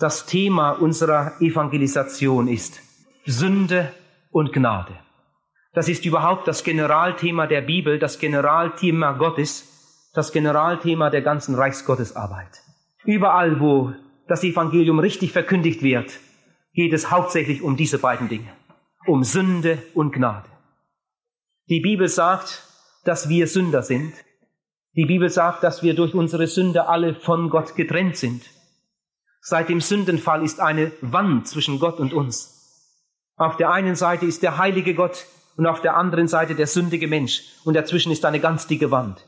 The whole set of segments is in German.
das Thema unserer Evangelisation ist Sünde und Gnade. Das ist überhaupt das Generalthema der Bibel, das Generalthema Gottes, das Generalthema der ganzen Reichsgottesarbeit. Überall, wo das Evangelium richtig verkündigt wird, geht es hauptsächlich um diese beiden Dinge, um Sünde und Gnade. Die Bibel sagt, dass wir Sünder sind. Die Bibel sagt, dass wir durch unsere Sünde alle von Gott getrennt sind. Seit dem Sündenfall ist eine Wand zwischen Gott und uns. Auf der einen Seite ist der heilige Gott und auf der anderen Seite der sündige Mensch und dazwischen ist eine ganz dicke Wand.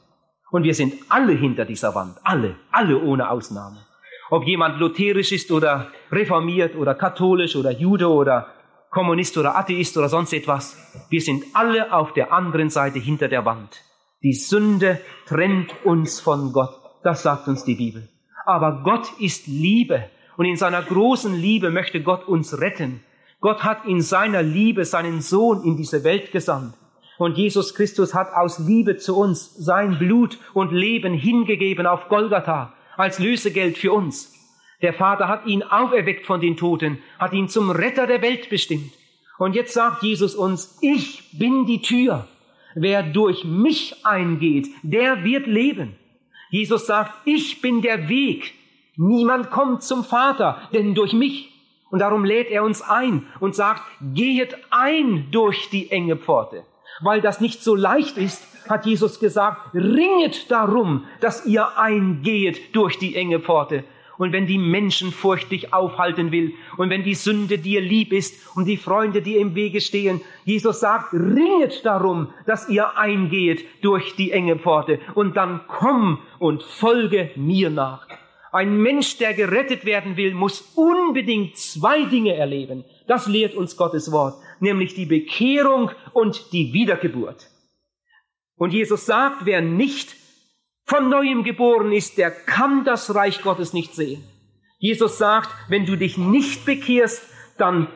Und wir sind alle hinter dieser Wand, alle, alle ohne Ausnahme. Ob jemand lutherisch ist oder reformiert oder katholisch oder Jude oder Kommunist oder Atheist oder sonst etwas, wir sind alle auf der anderen Seite hinter der Wand. Die Sünde trennt uns von Gott, das sagt uns die Bibel. Aber Gott ist Liebe und in seiner großen Liebe möchte Gott uns retten. Gott hat in seiner Liebe seinen Sohn in diese Welt gesandt. Und Jesus Christus hat aus Liebe zu uns sein Blut und Leben hingegeben auf Golgatha als Lösegeld für uns. Der Vater hat ihn auferweckt von den Toten, hat ihn zum Retter der Welt bestimmt. Und jetzt sagt Jesus uns, ich bin die Tür. Wer durch mich eingeht, der wird leben. Jesus sagt, ich bin der Weg. Niemand kommt zum Vater, denn durch mich. Und darum lädt er uns ein und sagt, gehet ein durch die enge Pforte. Weil das nicht so leicht ist, hat Jesus gesagt, ringet darum, dass ihr eingehet durch die enge Pforte. Und wenn die Menschenfurcht dich aufhalten will und wenn die Sünde dir lieb ist und die Freunde dir im Wege stehen, Jesus sagt, ringet darum, dass ihr eingehet durch die enge Pforte und dann komm und folge mir nach. Ein Mensch, der gerettet werden will, muss unbedingt zwei Dinge erleben. Das lehrt uns Gottes Wort, nämlich die Bekehrung und die Wiedergeburt. Und Jesus sagt, wer nicht von neuem geboren ist, der kann das Reich Gottes nicht sehen. Jesus sagt, wenn du dich nicht bekehrst, dann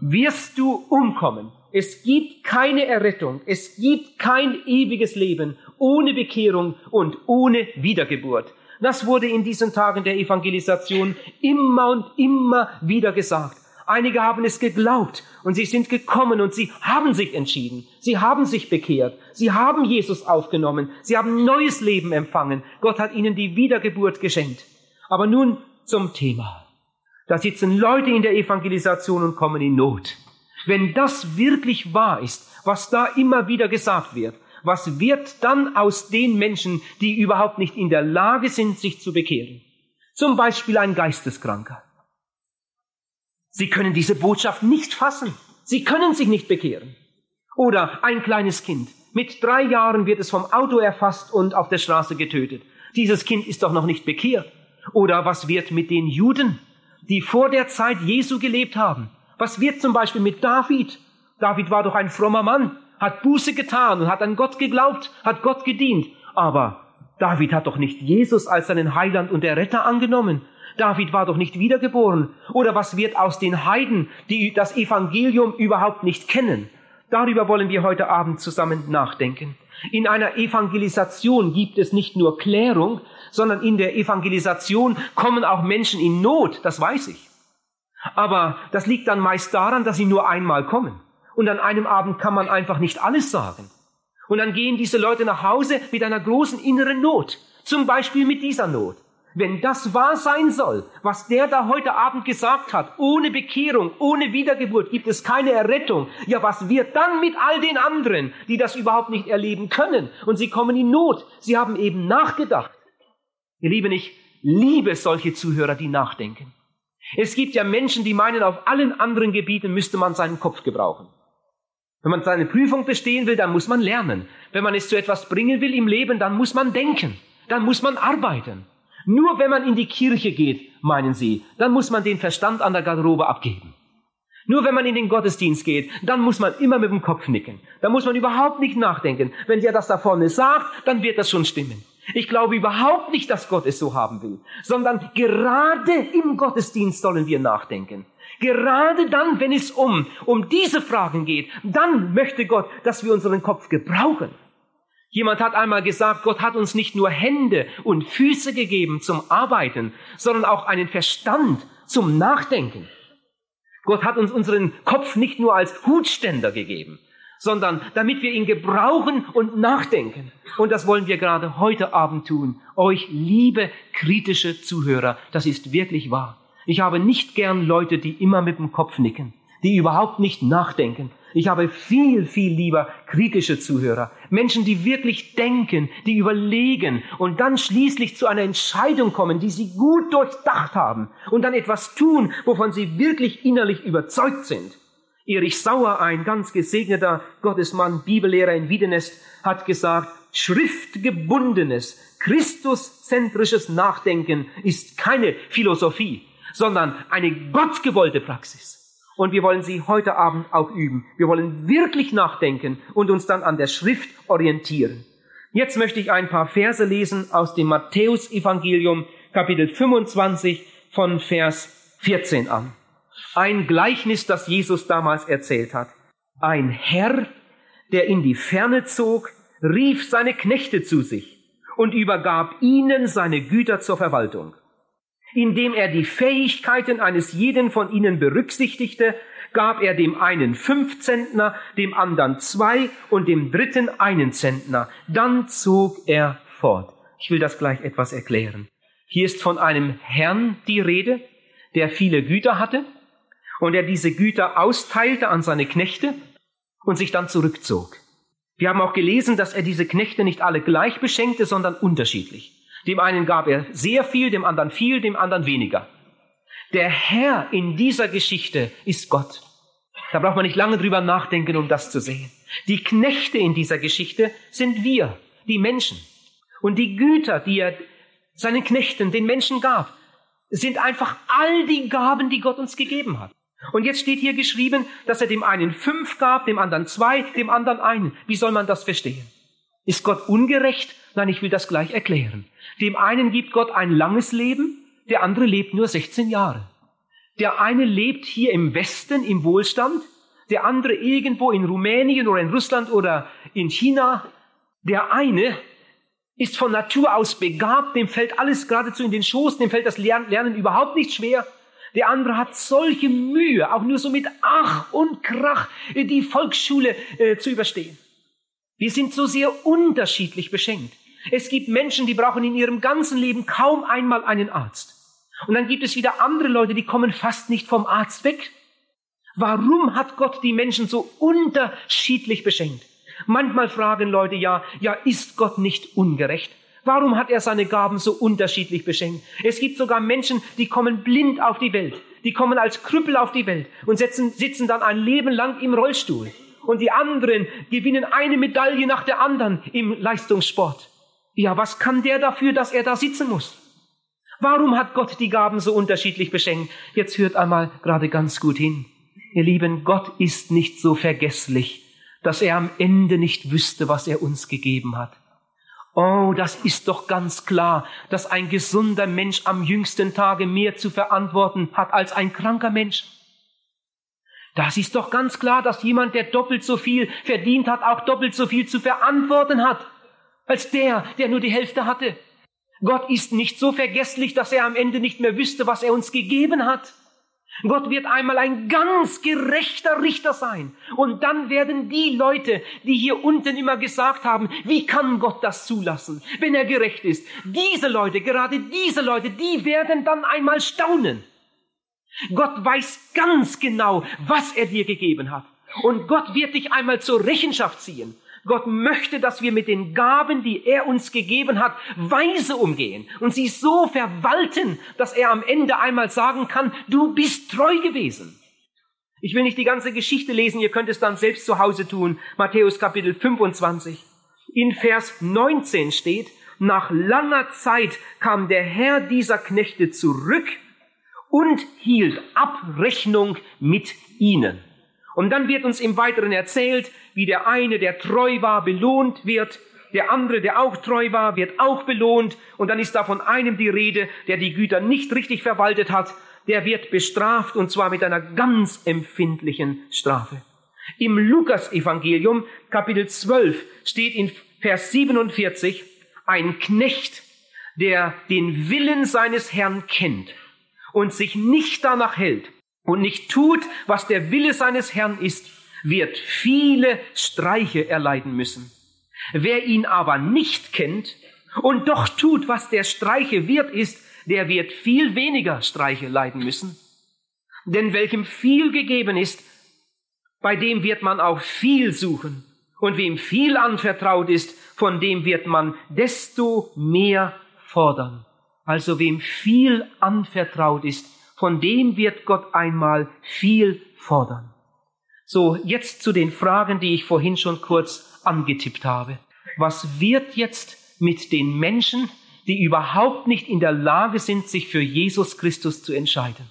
wirst du umkommen. Es gibt keine Errettung, es gibt kein ewiges Leben ohne Bekehrung und ohne Wiedergeburt. Das wurde in diesen Tagen der Evangelisation immer und immer wieder gesagt. Einige haben es geglaubt und sie sind gekommen und sie haben sich entschieden. Sie haben sich bekehrt. Sie haben Jesus aufgenommen. Sie haben neues Leben empfangen. Gott hat ihnen die Wiedergeburt geschenkt. Aber nun zum Thema. Da sitzen Leute in der Evangelisation und kommen in Not. Wenn das wirklich wahr ist, was da immer wieder gesagt wird, was wird dann aus den Menschen, die überhaupt nicht in der Lage sind, sich zu bekehren? Zum Beispiel ein Geisteskranker. Sie können diese Botschaft nicht fassen. Sie können sich nicht bekehren. Oder ein kleines Kind. Mit drei Jahren wird es vom Auto erfasst und auf der Straße getötet. Dieses Kind ist doch noch nicht bekehrt. Oder was wird mit den Juden, die vor der Zeit Jesu gelebt haben? Was wird zum Beispiel mit David? David war doch ein frommer Mann, hat Buße getan und hat an Gott geglaubt, hat Gott gedient. Aber David hat doch nicht Jesus als seinen Heiland und Erretter angenommen. David war doch nicht wiedergeboren. Oder was wird aus den Heiden, die das Evangelium überhaupt nicht kennen? Darüber wollen wir heute Abend zusammen nachdenken. In einer Evangelisation gibt es nicht nur Klärung, sondern in der Evangelisation kommen auch Menschen in Not, das weiß ich. Aber das liegt dann meist daran, dass sie nur einmal kommen. Und an einem Abend kann man einfach nicht alles sagen. Und dann gehen diese Leute nach Hause mit einer großen inneren Not. Zum Beispiel mit dieser Not. Wenn das wahr sein soll, was der da heute Abend gesagt hat, ohne Bekehrung, ohne Wiedergeburt gibt es keine Errettung. Ja, was wird dann mit all den anderen, die das überhaupt nicht erleben können? Und sie kommen in Not. Sie haben eben nachgedacht. Ihr Lieben, ich liebe solche Zuhörer, die nachdenken. Es gibt ja Menschen, die meinen, auf allen anderen Gebieten müsste man seinen Kopf gebrauchen. Wenn man seine Prüfung bestehen will, dann muss man lernen. Wenn man es zu etwas bringen will im Leben, dann muss man denken. Dann muss man arbeiten. Nur wenn man in die Kirche geht, meinen sie, dann muss man den Verstand an der Garderobe abgeben. Nur wenn man in den Gottesdienst geht, dann muss man immer mit dem Kopf nicken. Da muss man überhaupt nicht nachdenken. Wenn der das da vorne sagt, dann wird das schon stimmen. Ich glaube überhaupt nicht, dass Gott es so haben will, sondern gerade im Gottesdienst sollen wir nachdenken. Gerade dann, wenn es um, um diese Fragen geht, dann möchte Gott, dass wir unseren Kopf gebrauchen. Jemand hat einmal gesagt, Gott hat uns nicht nur Hände und Füße gegeben zum Arbeiten, sondern auch einen Verstand, zum Nachdenken. Gott hat uns unseren Kopf nicht nur als Hutständer gegeben, sondern damit wir ihn gebrauchen und nachdenken. Und das wollen wir gerade heute Abend tun. Euch liebe kritische Zuhörer, das ist wirklich wahr. Ich habe nicht gern Leute, die immer mit dem Kopf nicken, die überhaupt nicht nachdenken. Ich habe viel, viel lieber kritische Zuhörer. Menschen, die wirklich denken, die überlegen und dann schließlich zu einer Entscheidung kommen, die sie gut durchdacht haben und dann etwas tun, wovon sie wirklich innerlich überzeugt sind. Erich Sauer, ein ganz gesegneter Gottesmann, Bibellehrer in Wiedenest, hat gesagt, schriftgebundenes, christuszentrisches Nachdenken ist keine Philosophie, sondern eine gottgewollte Praxis. Und wir wollen sie heute Abend auch üben. Wir wollen wirklich nachdenken und uns dann an der Schrift orientieren. Jetzt möchte ich ein paar Verse lesen aus dem Matthäusevangelium, Kapitel 25 von Vers 14 an. Ein Gleichnis, das Jesus damals erzählt hat. Ein Herr, der in die Ferne zog, rief seine Knechte zu sich und übergab ihnen seine Güter zur Verwaltung. Indem er die Fähigkeiten eines jeden von ihnen berücksichtigte, gab er dem einen fünf Zentner, dem anderen zwei und dem dritten einen Zentner. Dann zog er fort. Ich will das gleich etwas erklären. Hier ist von einem Herrn die Rede, der viele Güter hatte und er diese Güter austeilte an seine Knechte und sich dann zurückzog. Wir haben auch gelesen, dass er diese Knechte nicht alle gleich beschenkte, sondern unterschiedlich. Dem einen gab er sehr viel, dem anderen viel, dem anderen weniger. Der Herr in dieser Geschichte ist Gott. Da braucht man nicht lange drüber nachdenken, um das zu sehen. Die Knechte in dieser Geschichte sind wir, die Menschen. Und die Güter, die er seinen Knechten, den Menschen gab, sind einfach all die Gaben, die Gott uns gegeben hat. Und jetzt steht hier geschrieben, dass er dem einen fünf gab, dem anderen zwei, dem anderen einen. Wie soll man das verstehen? Ist Gott ungerecht? Nein, ich will das gleich erklären. Dem einen gibt Gott ein langes Leben, der andere lebt nur 16 Jahre. Der eine lebt hier im Westen im Wohlstand, der andere irgendwo in Rumänien oder in Russland oder in China. Der eine ist von Natur aus begabt, dem fällt alles geradezu in den Schoß, dem fällt das Lernen überhaupt nicht schwer. Der andere hat solche Mühe, auch nur so mit Ach und Krach die Volksschule äh, zu überstehen. Wir sind so sehr unterschiedlich beschenkt. Es gibt Menschen, die brauchen in ihrem ganzen Leben kaum einmal einen Arzt. Und dann gibt es wieder andere Leute, die kommen fast nicht vom Arzt weg. Warum hat Gott die Menschen so unterschiedlich beschenkt? Manchmal fragen Leute ja, ja, ist Gott nicht ungerecht? Warum hat er seine Gaben so unterschiedlich beschenkt? Es gibt sogar Menschen, die kommen blind auf die Welt. Die kommen als Krüppel auf die Welt und sitzen, sitzen dann ein Leben lang im Rollstuhl. Und die anderen gewinnen eine Medaille nach der anderen im Leistungssport. Ja, was kann der dafür, dass er da sitzen muss? Warum hat Gott die Gaben so unterschiedlich beschenkt? Jetzt hört einmal gerade ganz gut hin. Ihr Lieben, Gott ist nicht so vergesslich, dass er am Ende nicht wüsste, was er uns gegeben hat. Oh, das ist doch ganz klar, dass ein gesunder Mensch am jüngsten Tage mehr zu verantworten hat als ein kranker Mensch. Das ist doch ganz klar, dass jemand, der doppelt so viel verdient hat, auch doppelt so viel zu verantworten hat, als der, der nur die Hälfte hatte. Gott ist nicht so vergesslich, dass er am Ende nicht mehr wüsste, was er uns gegeben hat. Gott wird einmal ein ganz gerechter Richter sein. Und dann werden die Leute, die hier unten immer gesagt haben, wie kann Gott das zulassen, wenn er gerecht ist, diese Leute, gerade diese Leute, die werden dann einmal staunen. Gott weiß ganz genau, was er dir gegeben hat. Und Gott wird dich einmal zur Rechenschaft ziehen. Gott möchte, dass wir mit den Gaben, die er uns gegeben hat, weise umgehen und sie so verwalten, dass er am Ende einmal sagen kann, du bist treu gewesen. Ich will nicht die ganze Geschichte lesen, ihr könnt es dann selbst zu Hause tun. Matthäus Kapitel 25. In Vers 19 steht, nach langer Zeit kam der Herr dieser Knechte zurück und hielt Abrechnung mit ihnen. Und dann wird uns im Weiteren erzählt, wie der eine, der treu war, belohnt wird, der andere, der auch treu war, wird auch belohnt, und dann ist da von einem die Rede, der die Güter nicht richtig verwaltet hat, der wird bestraft, und zwar mit einer ganz empfindlichen Strafe. Im Lukas-Evangelium, Kapitel 12, steht in Vers 47, ein Knecht, der den Willen seines Herrn kennt und sich nicht danach hält und nicht tut, was der Wille seines Herrn ist, wird viele Streiche erleiden müssen. Wer ihn aber nicht kennt und doch tut, was der Streiche wert ist, der wird viel weniger Streiche leiden müssen. Denn welchem viel gegeben ist, bei dem wird man auch viel suchen. Und wem viel anvertraut ist, von dem wird man desto mehr fordern. Also wem viel anvertraut ist, von dem wird Gott einmal viel fordern. So, jetzt zu den Fragen, die ich vorhin schon kurz angetippt habe. Was wird jetzt mit den Menschen, die überhaupt nicht in der Lage sind, sich für Jesus Christus zu entscheiden?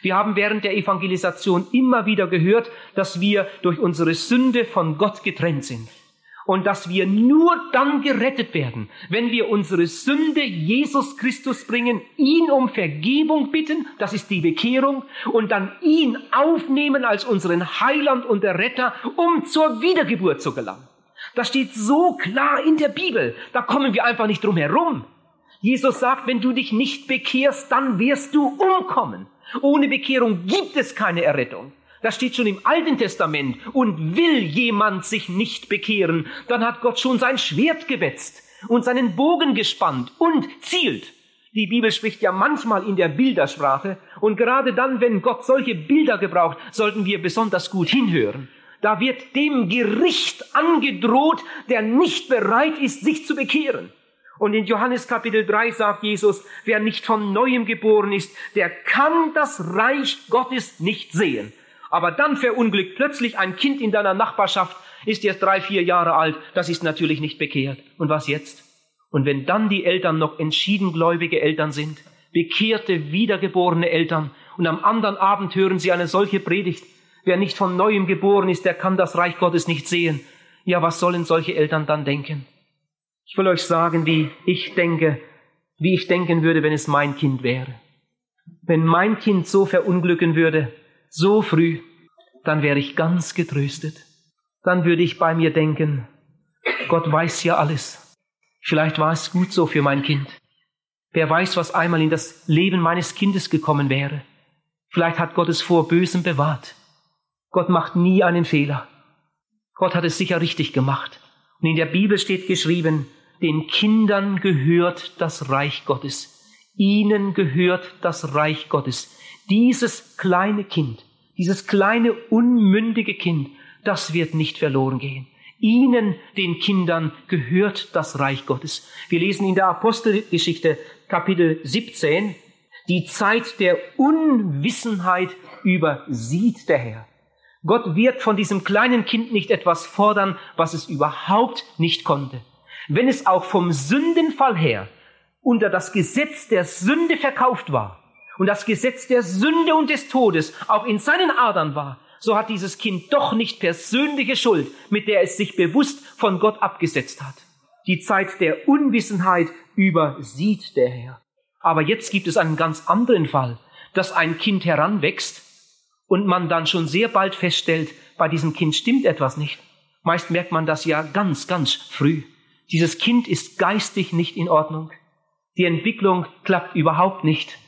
Wir haben während der Evangelisation immer wieder gehört, dass wir durch unsere Sünde von Gott getrennt sind. Und dass wir nur dann gerettet werden, wenn wir unsere Sünde Jesus Christus bringen, ihn um Vergebung bitten, das ist die Bekehrung, und dann ihn aufnehmen als unseren Heiland und Retter, um zur Wiedergeburt zu gelangen. Das steht so klar in der Bibel, da kommen wir einfach nicht drum herum. Jesus sagt, wenn du dich nicht bekehrst, dann wirst du umkommen. Ohne Bekehrung gibt es keine Errettung. Das steht schon im Alten Testament. Und will jemand sich nicht bekehren, dann hat Gott schon sein Schwert gewetzt und seinen Bogen gespannt und zielt. Die Bibel spricht ja manchmal in der Bildersprache und gerade dann, wenn Gott solche Bilder gebraucht, sollten wir besonders gut hinhören. Da wird dem Gericht angedroht, der nicht bereit ist, sich zu bekehren. Und in Johannes Kapitel 3 sagt Jesus, wer nicht von neuem geboren ist, der kann das Reich Gottes nicht sehen. Aber dann verunglückt plötzlich ein Kind in deiner Nachbarschaft, ist jetzt drei, vier Jahre alt, das ist natürlich nicht bekehrt. Und was jetzt? Und wenn dann die Eltern noch entschieden gläubige Eltern sind, bekehrte, wiedergeborene Eltern, und am anderen Abend hören sie eine solche Predigt, wer nicht von neuem geboren ist, der kann das Reich Gottes nicht sehen. Ja, was sollen solche Eltern dann denken? Ich will euch sagen, wie ich denke, wie ich denken würde, wenn es mein Kind wäre. Wenn mein Kind so verunglücken würde, so früh, dann wäre ich ganz getröstet. Dann würde ich bei mir denken, Gott weiß ja alles. Vielleicht war es gut so für mein Kind. Wer weiß, was einmal in das Leben meines Kindes gekommen wäre. Vielleicht hat Gott es vor Bösem bewahrt. Gott macht nie einen Fehler. Gott hat es sicher richtig gemacht. Und in der Bibel steht geschrieben, den Kindern gehört das Reich Gottes. Ihnen gehört das Reich Gottes. Dieses kleine Kind, dieses kleine unmündige Kind, das wird nicht verloren gehen. Ihnen, den Kindern, gehört das Reich Gottes. Wir lesen in der Apostelgeschichte Kapitel 17, die Zeit der Unwissenheit übersieht der Herr. Gott wird von diesem kleinen Kind nicht etwas fordern, was es überhaupt nicht konnte. Wenn es auch vom Sündenfall her unter das Gesetz der Sünde verkauft war und das Gesetz der Sünde und des Todes auch in seinen Adern war, so hat dieses Kind doch nicht persönliche Schuld, mit der es sich bewusst von Gott abgesetzt hat. Die Zeit der Unwissenheit übersieht der Herr. Aber jetzt gibt es einen ganz anderen Fall, dass ein Kind heranwächst und man dann schon sehr bald feststellt, bei diesem Kind stimmt etwas nicht. Meist merkt man das ja ganz, ganz früh. Dieses Kind ist geistig nicht in Ordnung. Die Entwicklung klappt überhaupt nicht.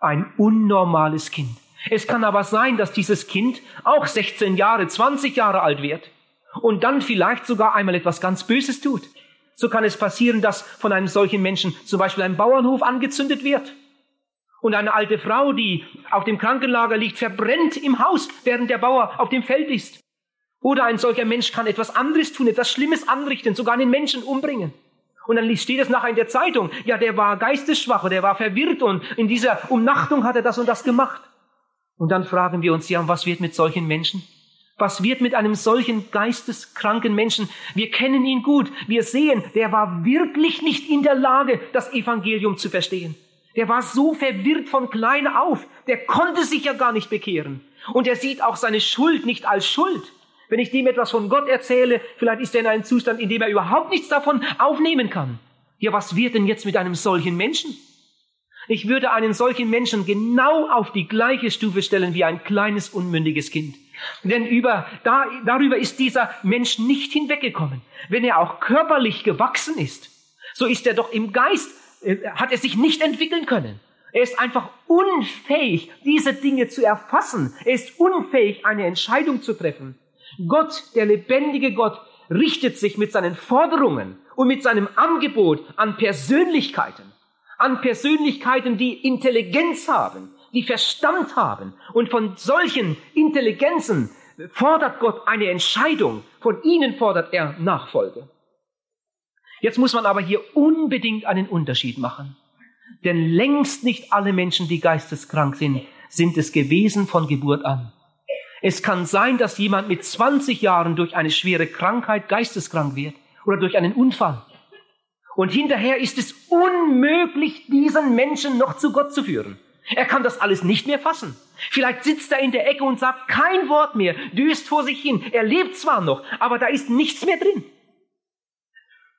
Ein unnormales Kind. Es kann aber sein, dass dieses Kind auch 16 Jahre, 20 Jahre alt wird und dann vielleicht sogar einmal etwas ganz Böses tut. So kann es passieren, dass von einem solchen Menschen zum Beispiel ein Bauernhof angezündet wird und eine alte Frau, die auf dem Krankenlager liegt, verbrennt im Haus, während der Bauer auf dem Feld ist. Oder ein solcher Mensch kann etwas anderes tun, etwas Schlimmes anrichten, sogar einen Menschen umbringen. Und dann steht es nachher in der Zeitung, ja, der war geistesschwach oder der war verwirrt und in dieser Umnachtung hat er das und das gemacht. Und dann fragen wir uns, ja, was wird mit solchen Menschen? Was wird mit einem solchen geisteskranken Menschen? Wir kennen ihn gut. Wir sehen, der war wirklich nicht in der Lage, das Evangelium zu verstehen. Der war so verwirrt von klein auf, der konnte sich ja gar nicht bekehren. Und er sieht auch seine Schuld nicht als Schuld. Wenn ich dem etwas von Gott erzähle, vielleicht ist er in einem Zustand, in dem er überhaupt nichts davon aufnehmen kann. Ja, was wird denn jetzt mit einem solchen Menschen? Ich würde einen solchen Menschen genau auf die gleiche Stufe stellen wie ein kleines unmündiges Kind. Denn über, da, darüber ist dieser Mensch nicht hinweggekommen. Wenn er auch körperlich gewachsen ist, so ist er doch im Geist äh, hat er sich nicht entwickeln können. Er ist einfach unfähig, diese Dinge zu erfassen. Er ist unfähig, eine Entscheidung zu treffen. Gott, der lebendige Gott, richtet sich mit seinen Forderungen und mit seinem Angebot an Persönlichkeiten, an Persönlichkeiten, die Intelligenz haben, die Verstand haben. Und von solchen Intelligenzen fordert Gott eine Entscheidung. Von ihnen fordert er Nachfolge. Jetzt muss man aber hier unbedingt einen Unterschied machen. Denn längst nicht alle Menschen, die geisteskrank sind, sind es gewesen von Geburt an. Es kann sein, dass jemand mit 20 Jahren durch eine schwere Krankheit geisteskrank wird oder durch einen Unfall. Und hinterher ist es unmöglich, diesen Menschen noch zu Gott zu führen. Er kann das alles nicht mehr fassen. Vielleicht sitzt er in der Ecke und sagt kein Wort mehr, düst vor sich hin. Er lebt zwar noch, aber da ist nichts mehr drin.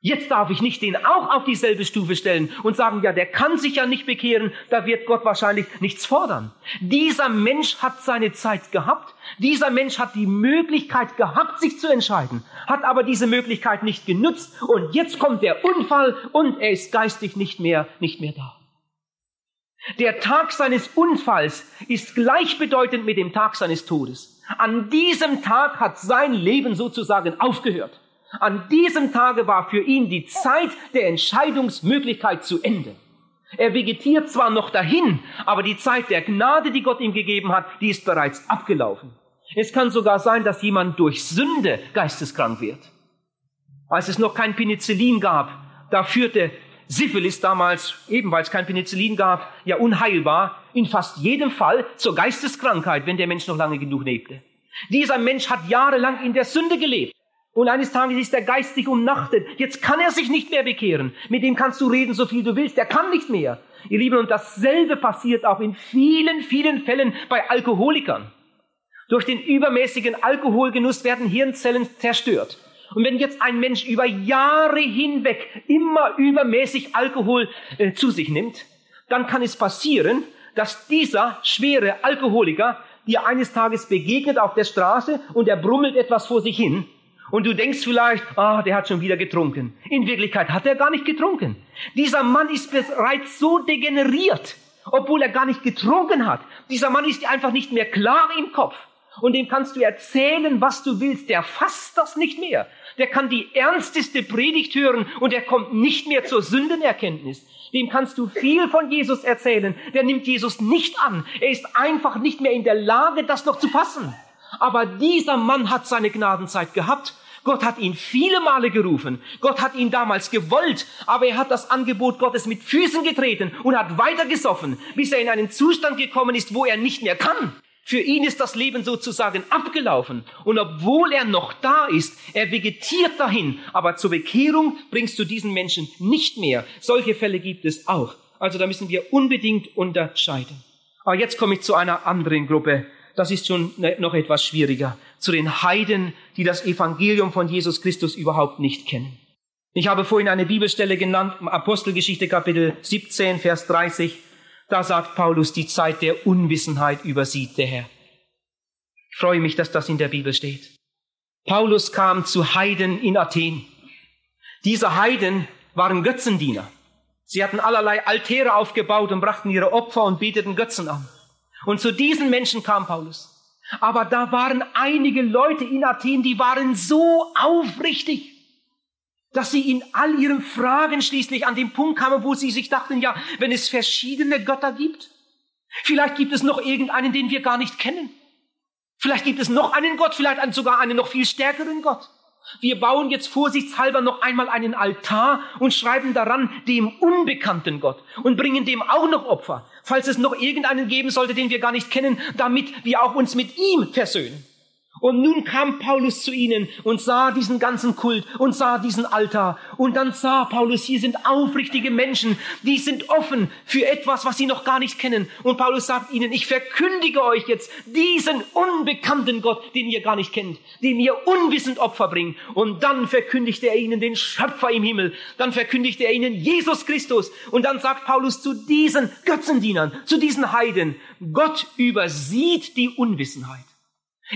Jetzt darf ich nicht den auch auf dieselbe Stufe stellen und sagen, ja, der kann sich ja nicht bekehren, da wird Gott wahrscheinlich nichts fordern. Dieser Mensch hat seine Zeit gehabt, dieser Mensch hat die Möglichkeit gehabt, sich zu entscheiden, hat aber diese Möglichkeit nicht genutzt und jetzt kommt der Unfall und er ist geistig nicht mehr, nicht mehr da. Der Tag seines Unfalls ist gleichbedeutend mit dem Tag seines Todes. An diesem Tag hat sein Leben sozusagen aufgehört. An diesem Tage war für ihn die Zeit der Entscheidungsmöglichkeit zu Ende. Er vegetiert zwar noch dahin, aber die Zeit der Gnade, die Gott ihm gegeben hat, die ist bereits abgelaufen. Es kann sogar sein, dass jemand durch Sünde geisteskrank wird. Als es noch kein Penicillin gab, da führte Syphilis damals, eben weil es kein Penicillin gab, ja unheilbar, in fast jedem Fall zur Geisteskrankheit, wenn der Mensch noch lange genug lebte. Dieser Mensch hat jahrelang in der Sünde gelebt. Und eines Tages ist er geistig umnachtet. Jetzt kann er sich nicht mehr bekehren. Mit dem kannst du reden, so viel du willst. Er kann nicht mehr. Ihr Lieben, und dasselbe passiert auch in vielen, vielen Fällen bei Alkoholikern. Durch den übermäßigen Alkoholgenuss werden Hirnzellen zerstört. Und wenn jetzt ein Mensch über Jahre hinweg immer übermäßig Alkohol äh, zu sich nimmt, dann kann es passieren, dass dieser schwere Alkoholiker dir eines Tages begegnet auf der Straße und er brummelt etwas vor sich hin und du denkst vielleicht, ah, der hat schon wieder getrunken. In Wirklichkeit hat er gar nicht getrunken. Dieser Mann ist bereits so degeneriert, obwohl er gar nicht getrunken hat. Dieser Mann ist einfach nicht mehr klar im Kopf. Und dem kannst du erzählen, was du willst. Der fasst das nicht mehr. Der kann die ernsteste Predigt hören und er kommt nicht mehr zur Sündenerkenntnis. Dem kannst du viel von Jesus erzählen. Der nimmt Jesus nicht an. Er ist einfach nicht mehr in der Lage, das noch zu fassen. Aber dieser Mann hat seine Gnadenzeit gehabt. Gott hat ihn viele Male gerufen. Gott hat ihn damals gewollt, aber er hat das Angebot Gottes mit Füßen getreten und hat weitergesoffen, bis er in einen Zustand gekommen ist, wo er nicht mehr kann. Für ihn ist das Leben sozusagen abgelaufen. Und obwohl er noch da ist, er vegetiert dahin. Aber zur Bekehrung bringst du diesen Menschen nicht mehr. Solche Fälle gibt es auch. Also da müssen wir unbedingt unterscheiden. Aber jetzt komme ich zu einer anderen Gruppe das ist schon ne, noch etwas schwieriger, zu den Heiden, die das Evangelium von Jesus Christus überhaupt nicht kennen. Ich habe vorhin eine Bibelstelle genannt, Apostelgeschichte Kapitel 17, Vers 30. Da sagt Paulus, die Zeit der Unwissenheit übersieht der Herr. Ich freue mich, dass das in der Bibel steht. Paulus kam zu Heiden in Athen. Diese Heiden waren Götzendiener. Sie hatten allerlei Altäre aufgebaut und brachten ihre Opfer und beteten Götzen an. Und zu diesen Menschen kam Paulus. Aber da waren einige Leute in Athen, die waren so aufrichtig, dass sie in all ihren Fragen schließlich an den Punkt kamen, wo sie sich dachten, ja, wenn es verschiedene Götter gibt, vielleicht gibt es noch irgendeinen, den wir gar nicht kennen. Vielleicht gibt es noch einen Gott, vielleicht sogar einen noch viel stärkeren Gott. Wir bauen jetzt vorsichtshalber noch einmal einen Altar und schreiben daran dem unbekannten Gott und bringen dem auch noch Opfer, falls es noch irgendeinen geben sollte, den wir gar nicht kennen, damit wir auch uns mit ihm versöhnen. Und nun kam Paulus zu ihnen und sah diesen ganzen Kult und sah diesen Altar. Und dann sah Paulus, hier sind aufrichtige Menschen, die sind offen für etwas, was sie noch gar nicht kennen. Und Paulus sagt ihnen, ich verkündige euch jetzt diesen unbekannten Gott, den ihr gar nicht kennt, dem ihr unwissend Opfer bringt. Und dann verkündigt er ihnen den Schöpfer im Himmel. Dann verkündigt er ihnen Jesus Christus. Und dann sagt Paulus zu diesen Götzendienern, zu diesen Heiden, Gott übersieht die Unwissenheit.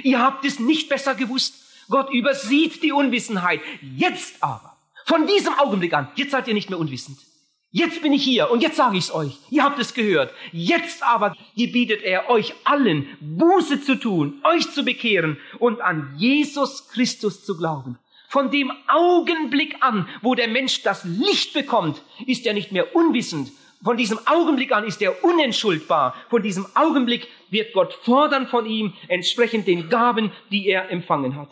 Ihr habt es nicht besser gewusst. Gott übersieht die Unwissenheit. Jetzt aber, von diesem Augenblick an, jetzt seid ihr nicht mehr unwissend. Jetzt bin ich hier und jetzt sage ich es euch. Ihr habt es gehört. Jetzt aber gebietet er euch allen, Buße zu tun, euch zu bekehren und an Jesus Christus zu glauben. Von dem Augenblick an, wo der Mensch das Licht bekommt, ist er nicht mehr unwissend. Von diesem Augenblick an ist er unentschuldbar. Von diesem Augenblick wird Gott fordern von ihm entsprechend den Gaben, die er empfangen hat.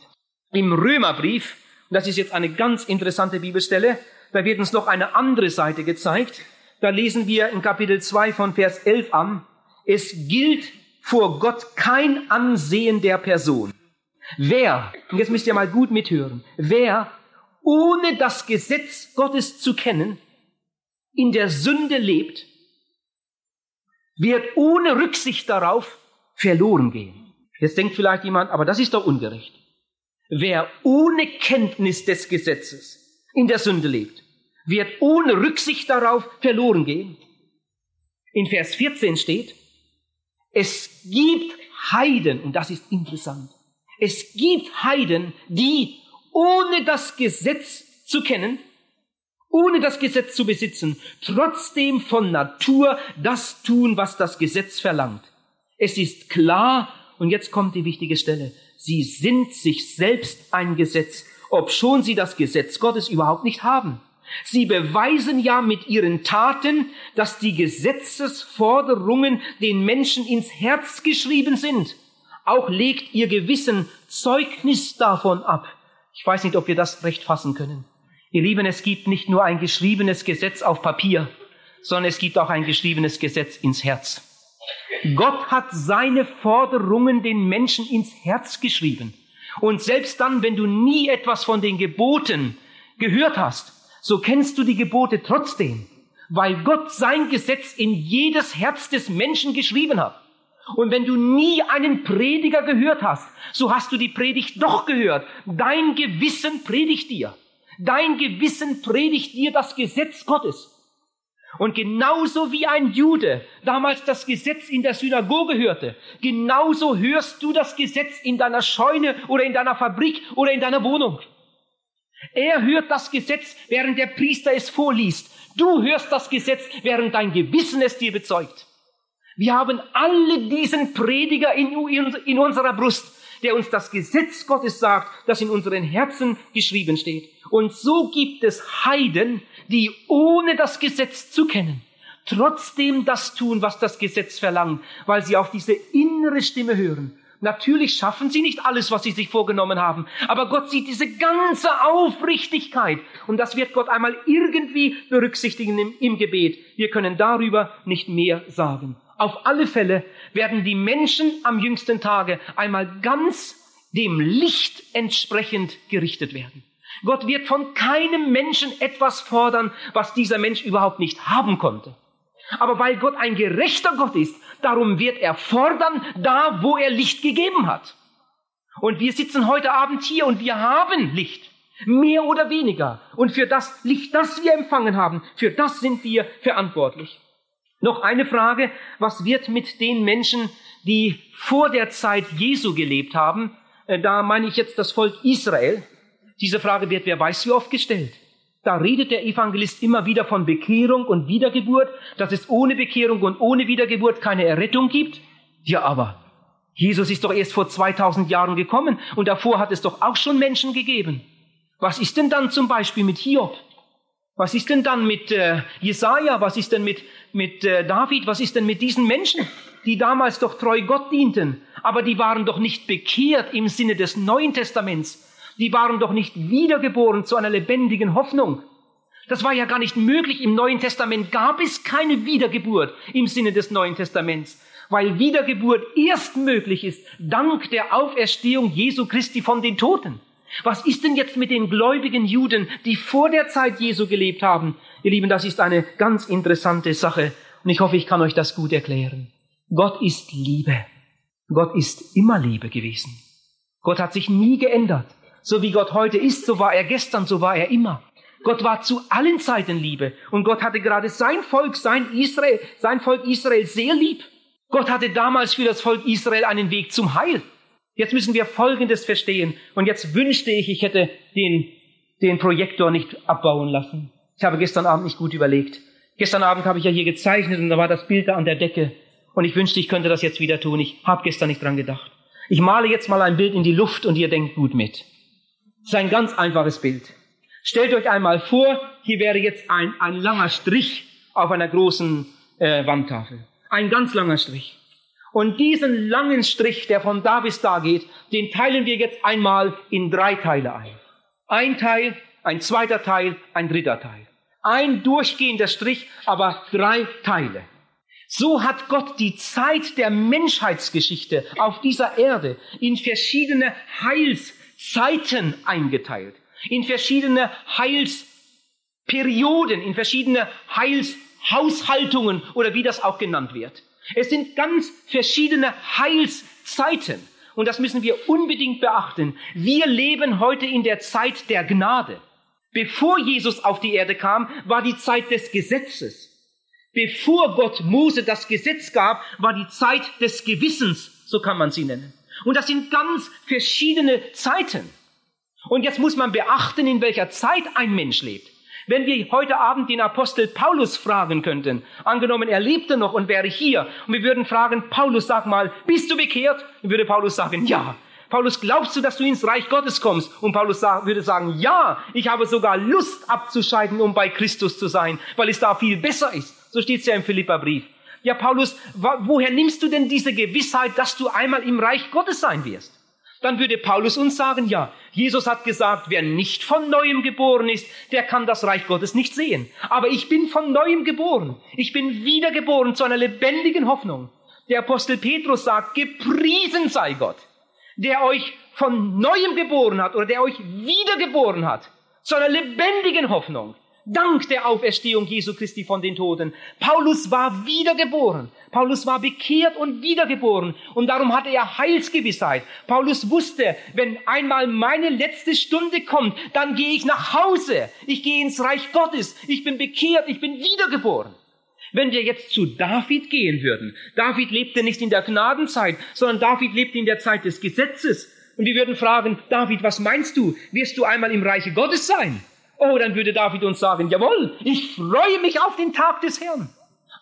Im Römerbrief, das ist jetzt eine ganz interessante Bibelstelle, da wird uns noch eine andere Seite gezeigt. Da lesen wir in Kapitel 2 von Vers 11 an, es gilt vor Gott kein Ansehen der Person. Wer, und jetzt müsst ihr mal gut mithören, wer ohne das Gesetz Gottes zu kennen, in der Sünde lebt, wird ohne Rücksicht darauf verloren gehen. Jetzt denkt vielleicht jemand, aber das ist doch ungerecht. Wer ohne Kenntnis des Gesetzes in der Sünde lebt, wird ohne Rücksicht darauf verloren gehen. In Vers 14 steht, es gibt Heiden, und das ist interessant, es gibt Heiden, die ohne das Gesetz zu kennen, ohne das Gesetz zu besitzen, trotzdem von Natur das tun, was das Gesetz verlangt. Es ist klar, und jetzt kommt die wichtige Stelle, sie sind sich selbst ein Gesetz, obschon sie das Gesetz Gottes überhaupt nicht haben. Sie beweisen ja mit ihren Taten, dass die Gesetzesforderungen den Menschen ins Herz geschrieben sind. Auch legt ihr Gewissen Zeugnis davon ab. Ich weiß nicht, ob wir das recht fassen können. Ihr Lieben, es gibt nicht nur ein geschriebenes Gesetz auf Papier, sondern es gibt auch ein geschriebenes Gesetz ins Herz. Gott hat seine Forderungen den Menschen ins Herz geschrieben. Und selbst dann, wenn du nie etwas von den Geboten gehört hast, so kennst du die Gebote trotzdem, weil Gott sein Gesetz in jedes Herz des Menschen geschrieben hat. Und wenn du nie einen Prediger gehört hast, so hast du die Predigt doch gehört. Dein Gewissen predigt dir. Dein Gewissen predigt dir das Gesetz Gottes. Und genauso wie ein Jude damals das Gesetz in der Synagoge hörte, genauso hörst du das Gesetz in deiner Scheune oder in deiner Fabrik oder in deiner Wohnung. Er hört das Gesetz, während der Priester es vorliest. Du hörst das Gesetz, während dein Gewissen es dir bezeugt. Wir haben alle diesen Prediger in, in, unserer Brust, der uns das Gesetz Gottes sagt, das in unseren Herzen geschrieben steht. Und so gibt es Heiden, die ohne das Gesetz zu kennen, trotzdem das tun, was das Gesetz verlangt, weil sie auf diese innere Stimme hören Natürlich schaffen sie nicht alles, was sie sich vorgenommen haben, aber Gott sieht diese ganze Aufrichtigkeit und das wird Gott einmal irgendwie berücksichtigen im, im, Gebet. Wir können darüber nicht mehr sagen. Auf alle Fälle werden die Menschen am jüngsten Tage einmal ganz dem Licht entsprechend gerichtet werden. Gott wird von keinem Menschen etwas fordern, was dieser Mensch überhaupt nicht haben konnte. Aber weil Gott ein gerechter Gott ist, darum wird er fordern, da wo er Licht gegeben hat. Und wir sitzen heute Abend hier und wir haben Licht. Mehr oder weniger. Und für das Licht, das wir empfangen haben, für das sind wir verantwortlich. Noch eine Frage. Was wird mit den Menschen, die vor der Zeit Jesu gelebt haben? Äh, da meine ich jetzt das Volk Israel. Diese Frage wird wer weiß wie oft gestellt. Da redet der Evangelist immer wieder von Bekehrung und Wiedergeburt, dass es ohne Bekehrung und ohne Wiedergeburt keine Errettung gibt. Ja, aber Jesus ist doch erst vor 2000 Jahren gekommen und davor hat es doch auch schon Menschen gegeben. Was ist denn dann zum Beispiel mit Hiob? Was ist denn dann mit äh, Jesaja? Was ist denn mit, mit äh, David? Was ist denn mit diesen Menschen, die damals doch treu Gott dienten? Aber die waren doch nicht bekehrt im Sinne des Neuen Testaments, die waren doch nicht wiedergeboren zu einer lebendigen Hoffnung. Das war ja gar nicht möglich. Im Neuen Testament gab es keine Wiedergeburt im Sinne des Neuen Testaments, weil Wiedergeburt erst möglich ist dank der Auferstehung Jesu Christi von den Toten. Was ist denn jetzt mit den gläubigen Juden, die vor der Zeit Jesu gelebt haben? Ihr Lieben, das ist eine ganz interessante Sache und ich hoffe, ich kann euch das gut erklären. Gott ist Liebe. Gott ist immer Liebe gewesen. Gott hat sich nie geändert. So wie Gott heute ist, so war er gestern, so war er immer. Gott war zu allen Zeiten Liebe und Gott hatte gerade sein Volk, sein Israel, sein Volk Israel sehr lieb. Gott hatte damals für das Volk Israel einen Weg zum Heil. Jetzt müssen wir Folgendes verstehen und jetzt wünschte ich, ich hätte den, den Projektor nicht abbauen lassen. Ich habe gestern Abend nicht gut überlegt. Gestern Abend habe ich ja hier gezeichnet und da war das Bild da an der Decke. Und ich wünschte, ich könnte das jetzt wieder tun. Ich habe gestern nicht dran gedacht. Ich male jetzt mal ein Bild in die Luft und ihr denkt gut mit. Das ist ein ganz einfaches Bild. Stellt euch einmal vor, hier wäre jetzt ein, ein langer Strich auf einer großen äh, Wandtafel. Ein ganz langer Strich. Und diesen langen Strich, der von da bis da geht, den teilen wir jetzt einmal in drei Teile ein. Ein Teil, ein zweiter Teil, ein dritter Teil. Ein durchgehender Strich, aber drei Teile. So hat Gott die Zeit der Menschheitsgeschichte auf dieser Erde in verschiedene Heilszeiten eingeteilt, in verschiedene Heilsperioden, in verschiedene Heilshaushaltungen oder wie das auch genannt wird. Es sind ganz verschiedene Heilszeiten. Und das müssen wir unbedingt beachten. Wir leben heute in der Zeit der Gnade. Bevor Jesus auf die Erde kam, war die Zeit des Gesetzes. Bevor Gott Mose das Gesetz gab, war die Zeit des Gewissens, so kann man sie nennen. Und das sind ganz verschiedene Zeiten. Und jetzt muss man beachten, in welcher Zeit ein Mensch lebt. Wenn wir heute Abend den Apostel Paulus fragen könnten, angenommen er lebte noch und wäre hier, und wir würden fragen, Paulus, sag mal, bist du bekehrt? Dann würde Paulus sagen, ja. Paulus, glaubst du, dass du ins Reich Gottes kommst? Und Paulus würde sagen, ja, ich habe sogar Lust abzuscheiden, um bei Christus zu sein, weil es da viel besser ist. So steht es ja im Philipperbrief. Ja, Paulus, woher nimmst du denn diese Gewissheit, dass du einmal im Reich Gottes sein wirst? Dann würde Paulus uns sagen, ja, Jesus hat gesagt, wer nicht von neuem geboren ist, der kann das Reich Gottes nicht sehen. Aber ich bin von neuem geboren. Ich bin wiedergeboren zu einer lebendigen Hoffnung. Der Apostel Petrus sagt, gepriesen sei Gott, der euch von neuem geboren hat oder der euch wiedergeboren hat zu einer lebendigen Hoffnung. Dank der Auferstehung Jesu Christi von den Toten. Paulus war wiedergeboren. Paulus war bekehrt und wiedergeboren. Und darum hatte er Heilsgewissheit. Paulus wusste, wenn einmal meine letzte Stunde kommt, dann gehe ich nach Hause. Ich gehe ins Reich Gottes. Ich bin bekehrt. Ich bin wiedergeboren. Wenn wir jetzt zu David gehen würden, David lebte nicht in der Gnadenzeit, sondern David lebte in der Zeit des Gesetzes. Und wir würden fragen, David, was meinst du? Wirst du einmal im Reiche Gottes sein? Oh, dann würde David uns sagen, jawohl, ich freue mich auf den Tag des Herrn.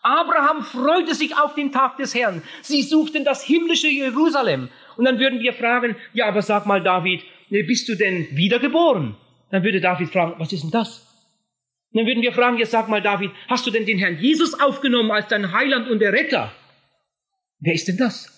Abraham freute sich auf den Tag des Herrn. Sie suchten das himmlische Jerusalem. Und dann würden wir fragen, ja, aber sag mal, David, bist du denn wiedergeboren? Dann würde David fragen, was ist denn das? Und dann würden wir fragen, jetzt sag mal, David, hast du denn den Herrn Jesus aufgenommen als dein Heiland und der Retter? Wer ist denn das?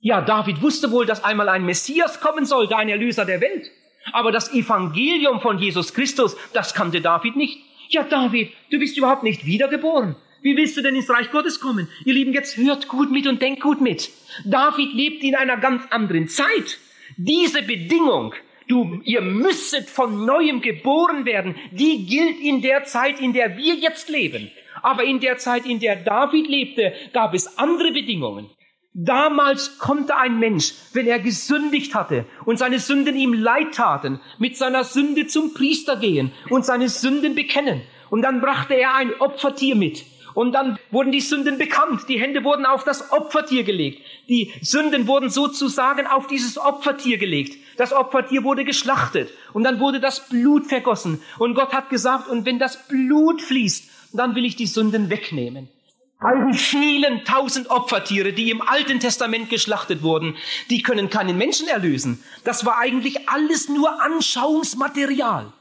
Ja, David wusste wohl, dass einmal ein Messias kommen sollte, ein Erlöser der Welt. Aber das Evangelium von Jesus Christus, das kannte David nicht. Ja, David, du bist überhaupt nicht wiedergeboren. Wie willst du denn ins Reich Gottes kommen? Ihr Lieben, jetzt hört gut mit und denkt gut mit. David lebt in einer ganz anderen Zeit. Diese Bedingung, du, ihr müsstet von neuem geboren werden, die gilt in der Zeit, in der wir jetzt leben. Aber in der Zeit, in der David lebte, gab es andere Bedingungen. Damals konnte ein Mensch, wenn er gesündigt hatte und seine Sünden ihm leid taten, mit seiner Sünde zum Priester gehen und seine Sünden bekennen. Und dann brachte er ein Opfertier mit. Und dann wurden die Sünden bekannt. Die Hände wurden auf das Opfertier gelegt. Die Sünden wurden sozusagen auf dieses Opfertier gelegt. Das Opfertier wurde geschlachtet. Und dann wurde das Blut vergossen. Und Gott hat gesagt, und wenn das Blut fließt, dann will ich die Sünden wegnehmen. All die vielen tausend Opfertiere, die im Alten Testament geschlachtet wurden, die können keinen Menschen erlösen. Das war eigentlich alles nur Anschauungsmaterial.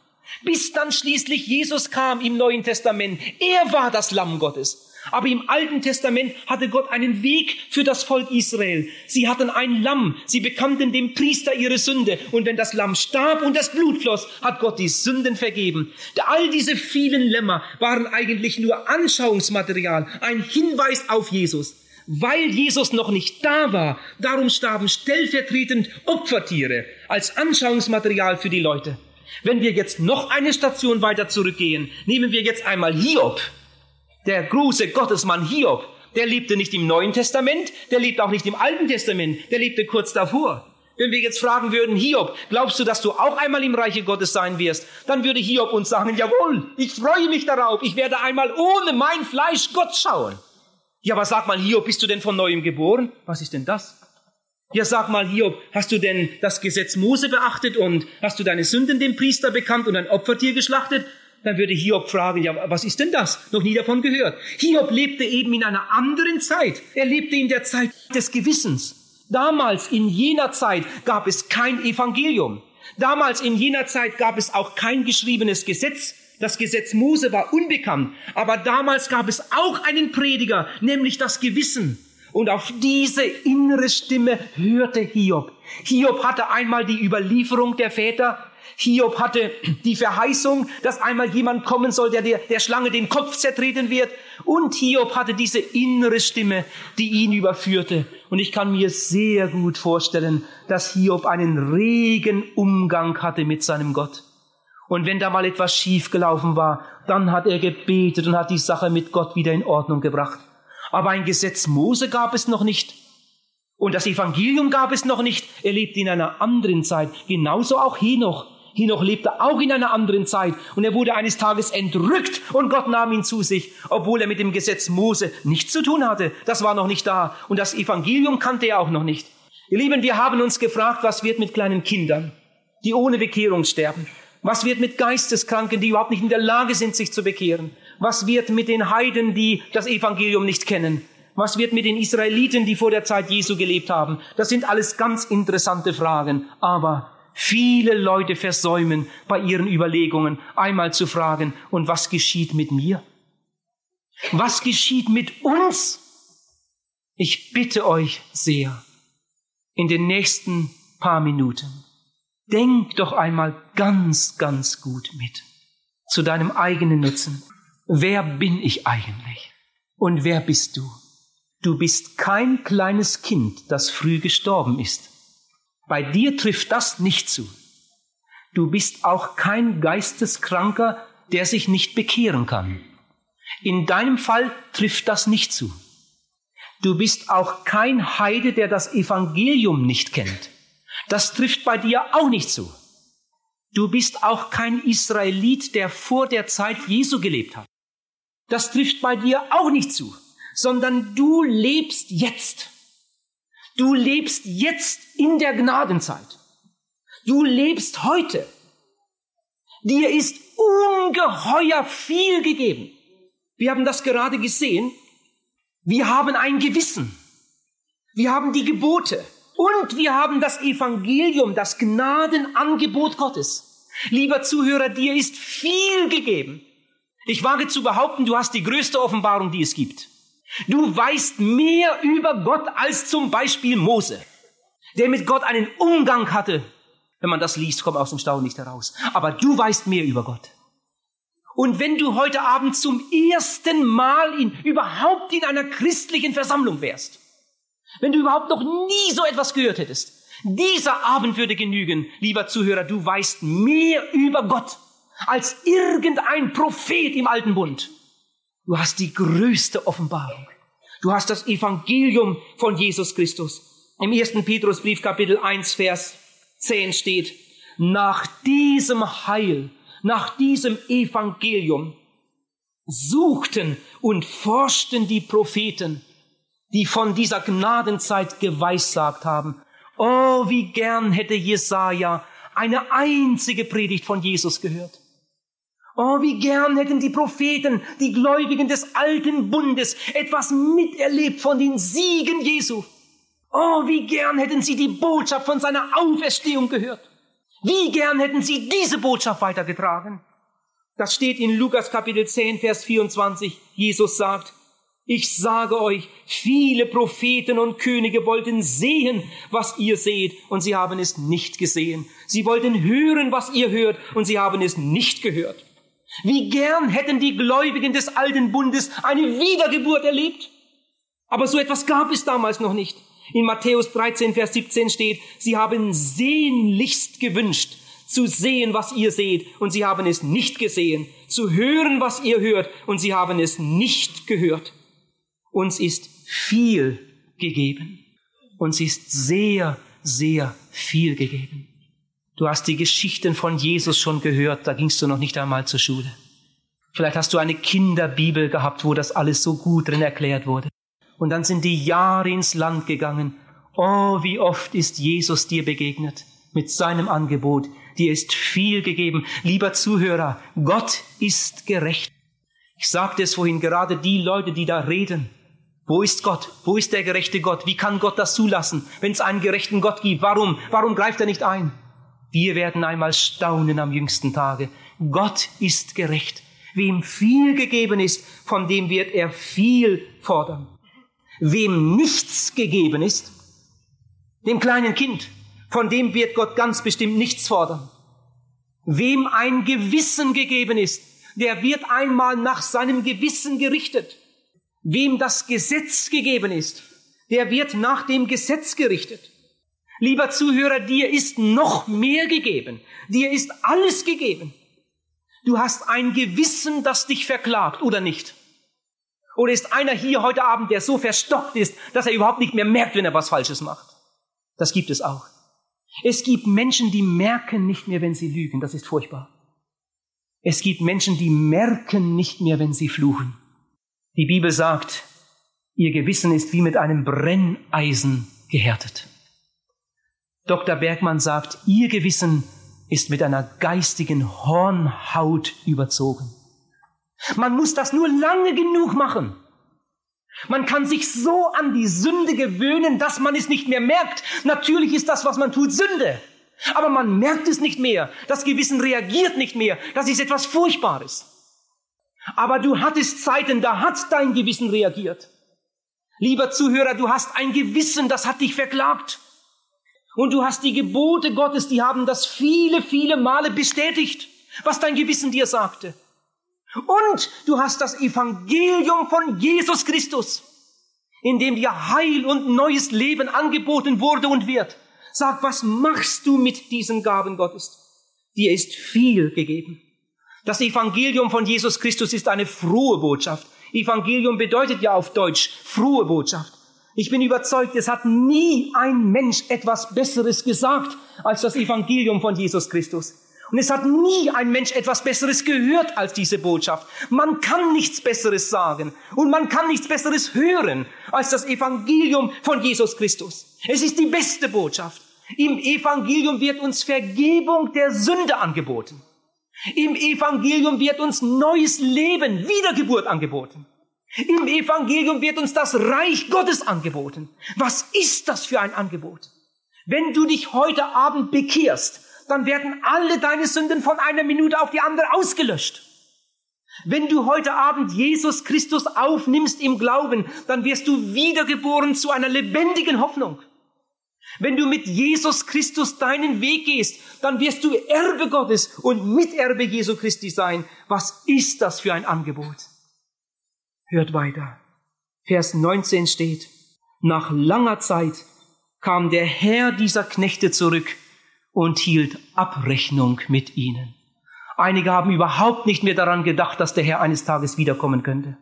Bis dann schließlich Jesus kam im Neuen Testament. Er war das Lamm Gottes. Aber im Alten Testament hatte Gott einen Weg für das Volk Israel. Sie hatten ein Lamm. Sie bekannten dem Priester ihre Sünde. Und wenn das Lamm starb und das Blut floss, hat Gott die Sünden vergeben. All diese vielen Lämmer waren eigentlich nur Anschauungsmaterial, ein Hinweis auf Jesus. Weil Jesus noch nicht da war, darum starben stellvertretend Opfertiere als Anschauungsmaterial für die Leute. Wenn wir jetzt noch eine Station weiter zurückgehen, nehmen wir jetzt einmal Hiob. Der große Gottesmann Hiob, der lebte nicht im Neuen Testament, der lebt auch nicht im Alten Testament, der lebte kurz davor. Wenn wir jetzt fragen würden, Hiob, glaubst du, dass du auch einmal im Reiche Gottes sein wirst? Dann würde Hiob uns sagen, jawohl, ich freue mich darauf, ich werde einmal ohne mein Fleisch Gott schauen. Ja, aber sag mal, Hiob, bist du denn von neuem geboren? Was ist denn das? Ja, sag mal, Hiob, hast du denn das Gesetz Mose beachtet und hast du deine Sünden dem Priester bekannt und ein Opfertier geschlachtet? Dann würde Hiob fragen, ja, was ist denn das? Noch nie davon gehört. Hiob lebte eben in einer anderen Zeit. Er lebte in der Zeit des Gewissens. Damals, in jener Zeit, gab es kein Evangelium. Damals, in jener Zeit, gab es auch kein geschriebenes Gesetz. Das Gesetz Mose war unbekannt. Aber damals gab es auch einen Prediger, nämlich das Gewissen. Und auf diese innere Stimme hörte Hiob. Hiob hatte einmal die Überlieferung der Väter. Hiob hatte die Verheißung, dass einmal jemand kommen soll, der der, Schlange den Kopf zertreten wird. Und Hiob hatte diese innere Stimme, die ihn überführte. Und ich kann mir sehr gut vorstellen, dass Hiob einen regen Umgang hatte mit seinem Gott. Und wenn da mal etwas schiefgelaufen war, dann hat er gebetet und hat die Sache mit Gott wieder in Ordnung gebracht. Aber ein Gesetz Mose gab es noch nicht. Und das Evangelium gab es noch nicht. Er lebte in einer anderen Zeit. Genauso auch Henoch. Henoch lebte auch in einer anderen Zeit und er wurde eines Tages entrückt und Gott nahm ihn zu sich, obwohl er mit dem Gesetz Mose nichts zu tun hatte. Das war noch nicht da und das Evangelium kannte er auch noch nicht. Ihr Lieben, wir haben uns gefragt, was wird mit kleinen Kindern, die ohne Bekehrung sterben? Was wird mit Geisteskranken, die überhaupt nicht in der Lage sind, sich zu bekehren? Was wird mit den Heiden, die das Evangelium nicht kennen? Was wird mit den Israeliten, die vor der Zeit Jesu gelebt haben? Das sind alles ganz interessante Fragen. Aber viele Leute versäumen bei ihren Überlegungen einmal zu fragen, und was geschieht mit mir? Was geschieht mit uns? Ich bitte euch sehr, in den nächsten paar Minuten, denk doch einmal ganz, ganz gut mit zu deinem eigenen Nutzen wer bin ich eigentlich? Und wer bist du? Du bist kein kleines Kind, das früh gestorben ist. Bei dir trifft das nicht zu. Du bist auch kein Geisteskranker, der sich nicht bekehren kann. In deinem Fall trifft das nicht zu. Du bist auch kein Heide, der das Evangelium nicht kennt. Das trifft bei dir auch nicht zu. Du bist auch kein Israelit, der vor der Zeit Jesu gelebt hat. Das trifft bei dir auch nicht zu, sondern du lebst jetzt. Du lebst jetzt in der Gnadenzeit. Du lebst heute. Dir ist ungeheuer viel gegeben. Wir haben das gerade gesehen. Wir haben ein Gewissen. Wir haben die Gebote. Und wir haben das Evangelium, das Gnadenangebot Gottes. Lieber Zuhörer, dir ist viel gegeben. Ich wage zu behaupten, du hast die größte Offenbarung, die es gibt. Du weißt mehr über Gott als zum Beispiel Mose, der mit Gott einen Umgang hatte. Wenn man das liest, kommt aus dem Staunen nicht heraus. Aber du weißt mehr über Gott. Und wenn du heute Abend zum ersten Mal in, überhaupt in einer christlichen Versammlung wärst, wenn du überhaupt noch nie so etwas gehört hättest, dieser Abend würde genügen, lieber Zuhörer, du weißt mehr über Gott als irgendein Prophet im alten Bund. Du hast die größte Offenbarung. Du hast das Evangelium von Jesus Christus. Im ersten Petrusbrief Kapitel 1 Vers 10 steht, nach diesem Heil, nach diesem Evangelium suchten und forschten die Propheten, die von dieser Gnadenzeit geweissagt haben. Oh, wie gern hätte Jesaja eine einzige Predigt von Jesus gehört. Oh, wie gern hätten die Propheten, die Gläubigen des alten Bundes, etwas miterlebt von den Siegen Jesu. Oh, wie gern hätten sie die Botschaft von seiner Auferstehung gehört. Wie gern hätten sie diese Botschaft weitergetragen. Das steht in Lukas Kapitel 10, Vers 24. Jesus sagt, ich sage euch, viele Propheten und Könige wollten sehen, was ihr seht, und sie haben es nicht gesehen. Sie wollten hören, was ihr hört, und sie haben es nicht gehört. Wie gern hätten die Gläubigen des alten Bundes eine Wiedergeburt erlebt. Aber so etwas gab es damals noch nicht. In Matthäus 13, Vers 17 steht, sie haben sehnlichst gewünscht, zu sehen, was ihr seht, und sie haben es nicht gesehen, zu hören, was ihr hört, und sie haben es nicht gehört. Uns ist viel gegeben. Uns ist sehr, sehr viel gegeben. Du hast die Geschichten von Jesus schon gehört, da gingst du noch nicht einmal zur Schule. Vielleicht hast du eine Kinderbibel gehabt, wo das alles so gut drin erklärt wurde. Und dann sind die Jahre ins Land gegangen. Oh, wie oft ist Jesus dir begegnet mit seinem Angebot. Dir ist viel gegeben. Lieber Zuhörer, Gott ist gerecht. Ich sagte es vorhin, gerade die Leute, die da reden. Wo ist Gott? Wo ist der gerechte Gott? Wie kann Gott das zulassen, wenn es einen gerechten Gott gibt? Warum? Warum greift er nicht ein? Wir werden einmal staunen am jüngsten Tage. Gott ist gerecht. Wem viel gegeben ist, von dem wird er viel fordern. Wem nichts gegeben ist, dem kleinen Kind, von dem wird Gott ganz bestimmt nichts fordern. Wem ein Gewissen gegeben ist, der wird einmal nach seinem Gewissen gerichtet. Wem das Gesetz gegeben ist, der wird nach dem Gesetz gerichtet. Lieber Zuhörer, dir ist noch mehr gegeben. Dir ist alles gegeben. Du hast ein Gewissen, das dich verklagt, oder nicht? Oder ist einer hier heute Abend, der so verstockt ist, dass er überhaupt nicht mehr merkt, wenn er was Falsches macht? Das gibt es auch. Es gibt Menschen, die merken nicht mehr, wenn sie lügen. Das ist furchtbar. Es gibt Menschen, die merken nicht mehr, wenn sie fluchen. Die Bibel sagt, ihr Gewissen ist wie mit einem Brenneisen gehärtet. Dr. Bergmann sagt, ihr Gewissen ist mit einer geistigen Hornhaut überzogen. Man muss das nur lange genug machen. Man kann sich so an die Sünde gewöhnen, dass man es nicht mehr merkt. Natürlich ist das, was man tut, Sünde. Aber man merkt es nicht mehr. Das Gewissen reagiert nicht mehr. Das ist etwas Furchtbares. Aber du hattest Zeiten, da hat dein Gewissen reagiert. Lieber Zuhörer, du hast ein Gewissen, das hat dich verklagt. Und du hast die Gebote Gottes, die haben das viele, viele Male bestätigt, was dein Gewissen dir sagte. Und du hast das Evangelium von Jesus Christus, in dem dir Heil und neues Leben angeboten wurde und wird. Sag, was machst du mit diesen Gaben Gottes? Dir ist viel gegeben. Das Evangelium von Jesus Christus ist eine frohe Botschaft. Evangelium bedeutet ja auf Deutsch frohe Botschaft. Ich bin überzeugt, es hat nie ein Mensch etwas Besseres gesagt als das Evangelium von Jesus Christus. Und es hat nie ein Mensch etwas Besseres gehört als diese Botschaft. Man kann nichts Besseres sagen und man kann nichts Besseres hören als das Evangelium von Jesus Christus. Es ist die beste Botschaft. Im Evangelium wird uns Vergebung der Sünde angeboten. Im Evangelium wird uns neues Leben, Wiedergeburt angeboten. Im Evangelium wird uns das Reich Gottes angeboten. Was ist das für ein Angebot? Wenn du dich heute Abend bekehrst, dann werden alle deine Sünden von einer Minute auf die andere ausgelöscht. Wenn du heute Abend Jesus Christus aufnimmst im Glauben, dann wirst du wiedergeboren zu einer lebendigen Hoffnung. Wenn du mit Jesus Christus deinen Weg gehst, dann wirst du Erbe Gottes und Miterbe Jesu Christi sein. Was ist das für ein Angebot? Hört weiter. Vers 19 steht, nach langer Zeit kam der Herr dieser Knechte zurück und hielt Abrechnung mit ihnen. Einige haben überhaupt nicht mehr daran gedacht, dass der Herr eines Tages wiederkommen könnte.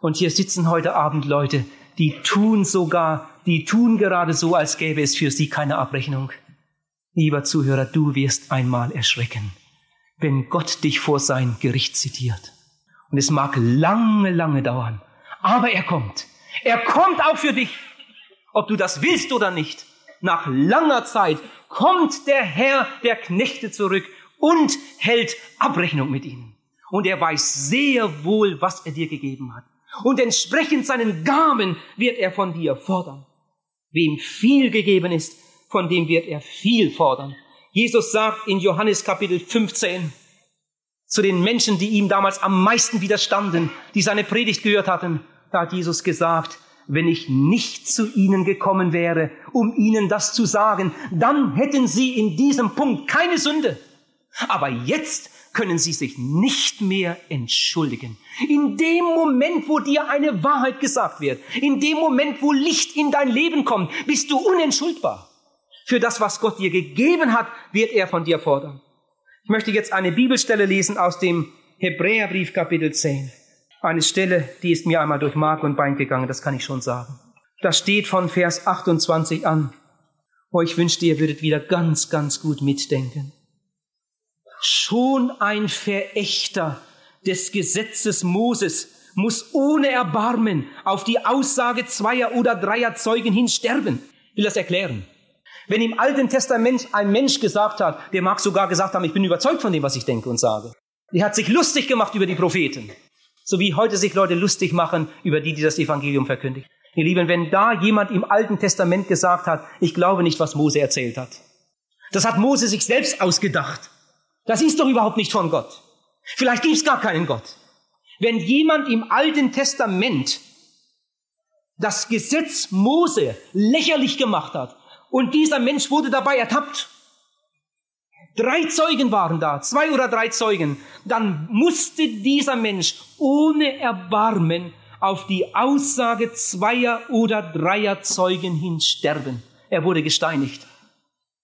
Und hier sitzen heute Abend Leute, die tun sogar, die tun gerade so, als gäbe es für sie keine Abrechnung. Lieber Zuhörer, du wirst einmal erschrecken, wenn Gott dich vor sein Gericht zitiert. Und es mag lange, lange dauern, aber er kommt. Er kommt auch für dich, ob du das willst oder nicht. Nach langer Zeit kommt der Herr der Knechte zurück und hält Abrechnung mit ihnen. Und er weiß sehr wohl, was er dir gegeben hat und entsprechend seinen Gaben wird er von dir fordern. Wem viel gegeben ist, von dem wird er viel fordern. Jesus sagt in Johannes Kapitel 15 zu den Menschen, die ihm damals am meisten widerstanden, die seine Predigt gehört hatten, da hat Jesus gesagt, wenn ich nicht zu ihnen gekommen wäre, um ihnen das zu sagen, dann hätten sie in diesem Punkt keine Sünde. Aber jetzt können sie sich nicht mehr entschuldigen. In dem Moment, wo dir eine Wahrheit gesagt wird, in dem Moment, wo Licht in dein Leben kommt, bist du unentschuldbar. Für das, was Gott dir gegeben hat, wird er von dir fordern. Ich möchte jetzt eine Bibelstelle lesen aus dem Hebräerbrief Kapitel 10. Eine Stelle, die ist mir einmal durch Mark und Bein gegangen, das kann ich schon sagen. Da steht von Vers 28 an. Oh, ich wünschte, ihr würdet wieder ganz, ganz gut mitdenken. Schon ein Verächter des Gesetzes Moses muss ohne Erbarmen auf die Aussage zweier oder dreier Zeugen hin sterben. Ich will das erklären. Wenn im Alten Testament ein Mensch gesagt hat, der mag sogar gesagt haben, ich bin überzeugt von dem, was ich denke und sage. Der hat sich lustig gemacht über die Propheten. So wie heute sich Leute lustig machen über die, die das Evangelium verkündigen. Ihr Lieben, wenn da jemand im Alten Testament gesagt hat, ich glaube nicht, was Mose erzählt hat. Das hat Mose sich selbst ausgedacht. Das ist doch überhaupt nicht von Gott. Vielleicht gibt es gar keinen Gott. Wenn jemand im Alten Testament das Gesetz Mose lächerlich gemacht hat und dieser Mensch wurde dabei ertappt, drei Zeugen waren da, zwei oder drei Zeugen, dann musste dieser Mensch ohne Erbarmen auf die Aussage zweier oder dreier Zeugen hin sterben. Er wurde gesteinigt.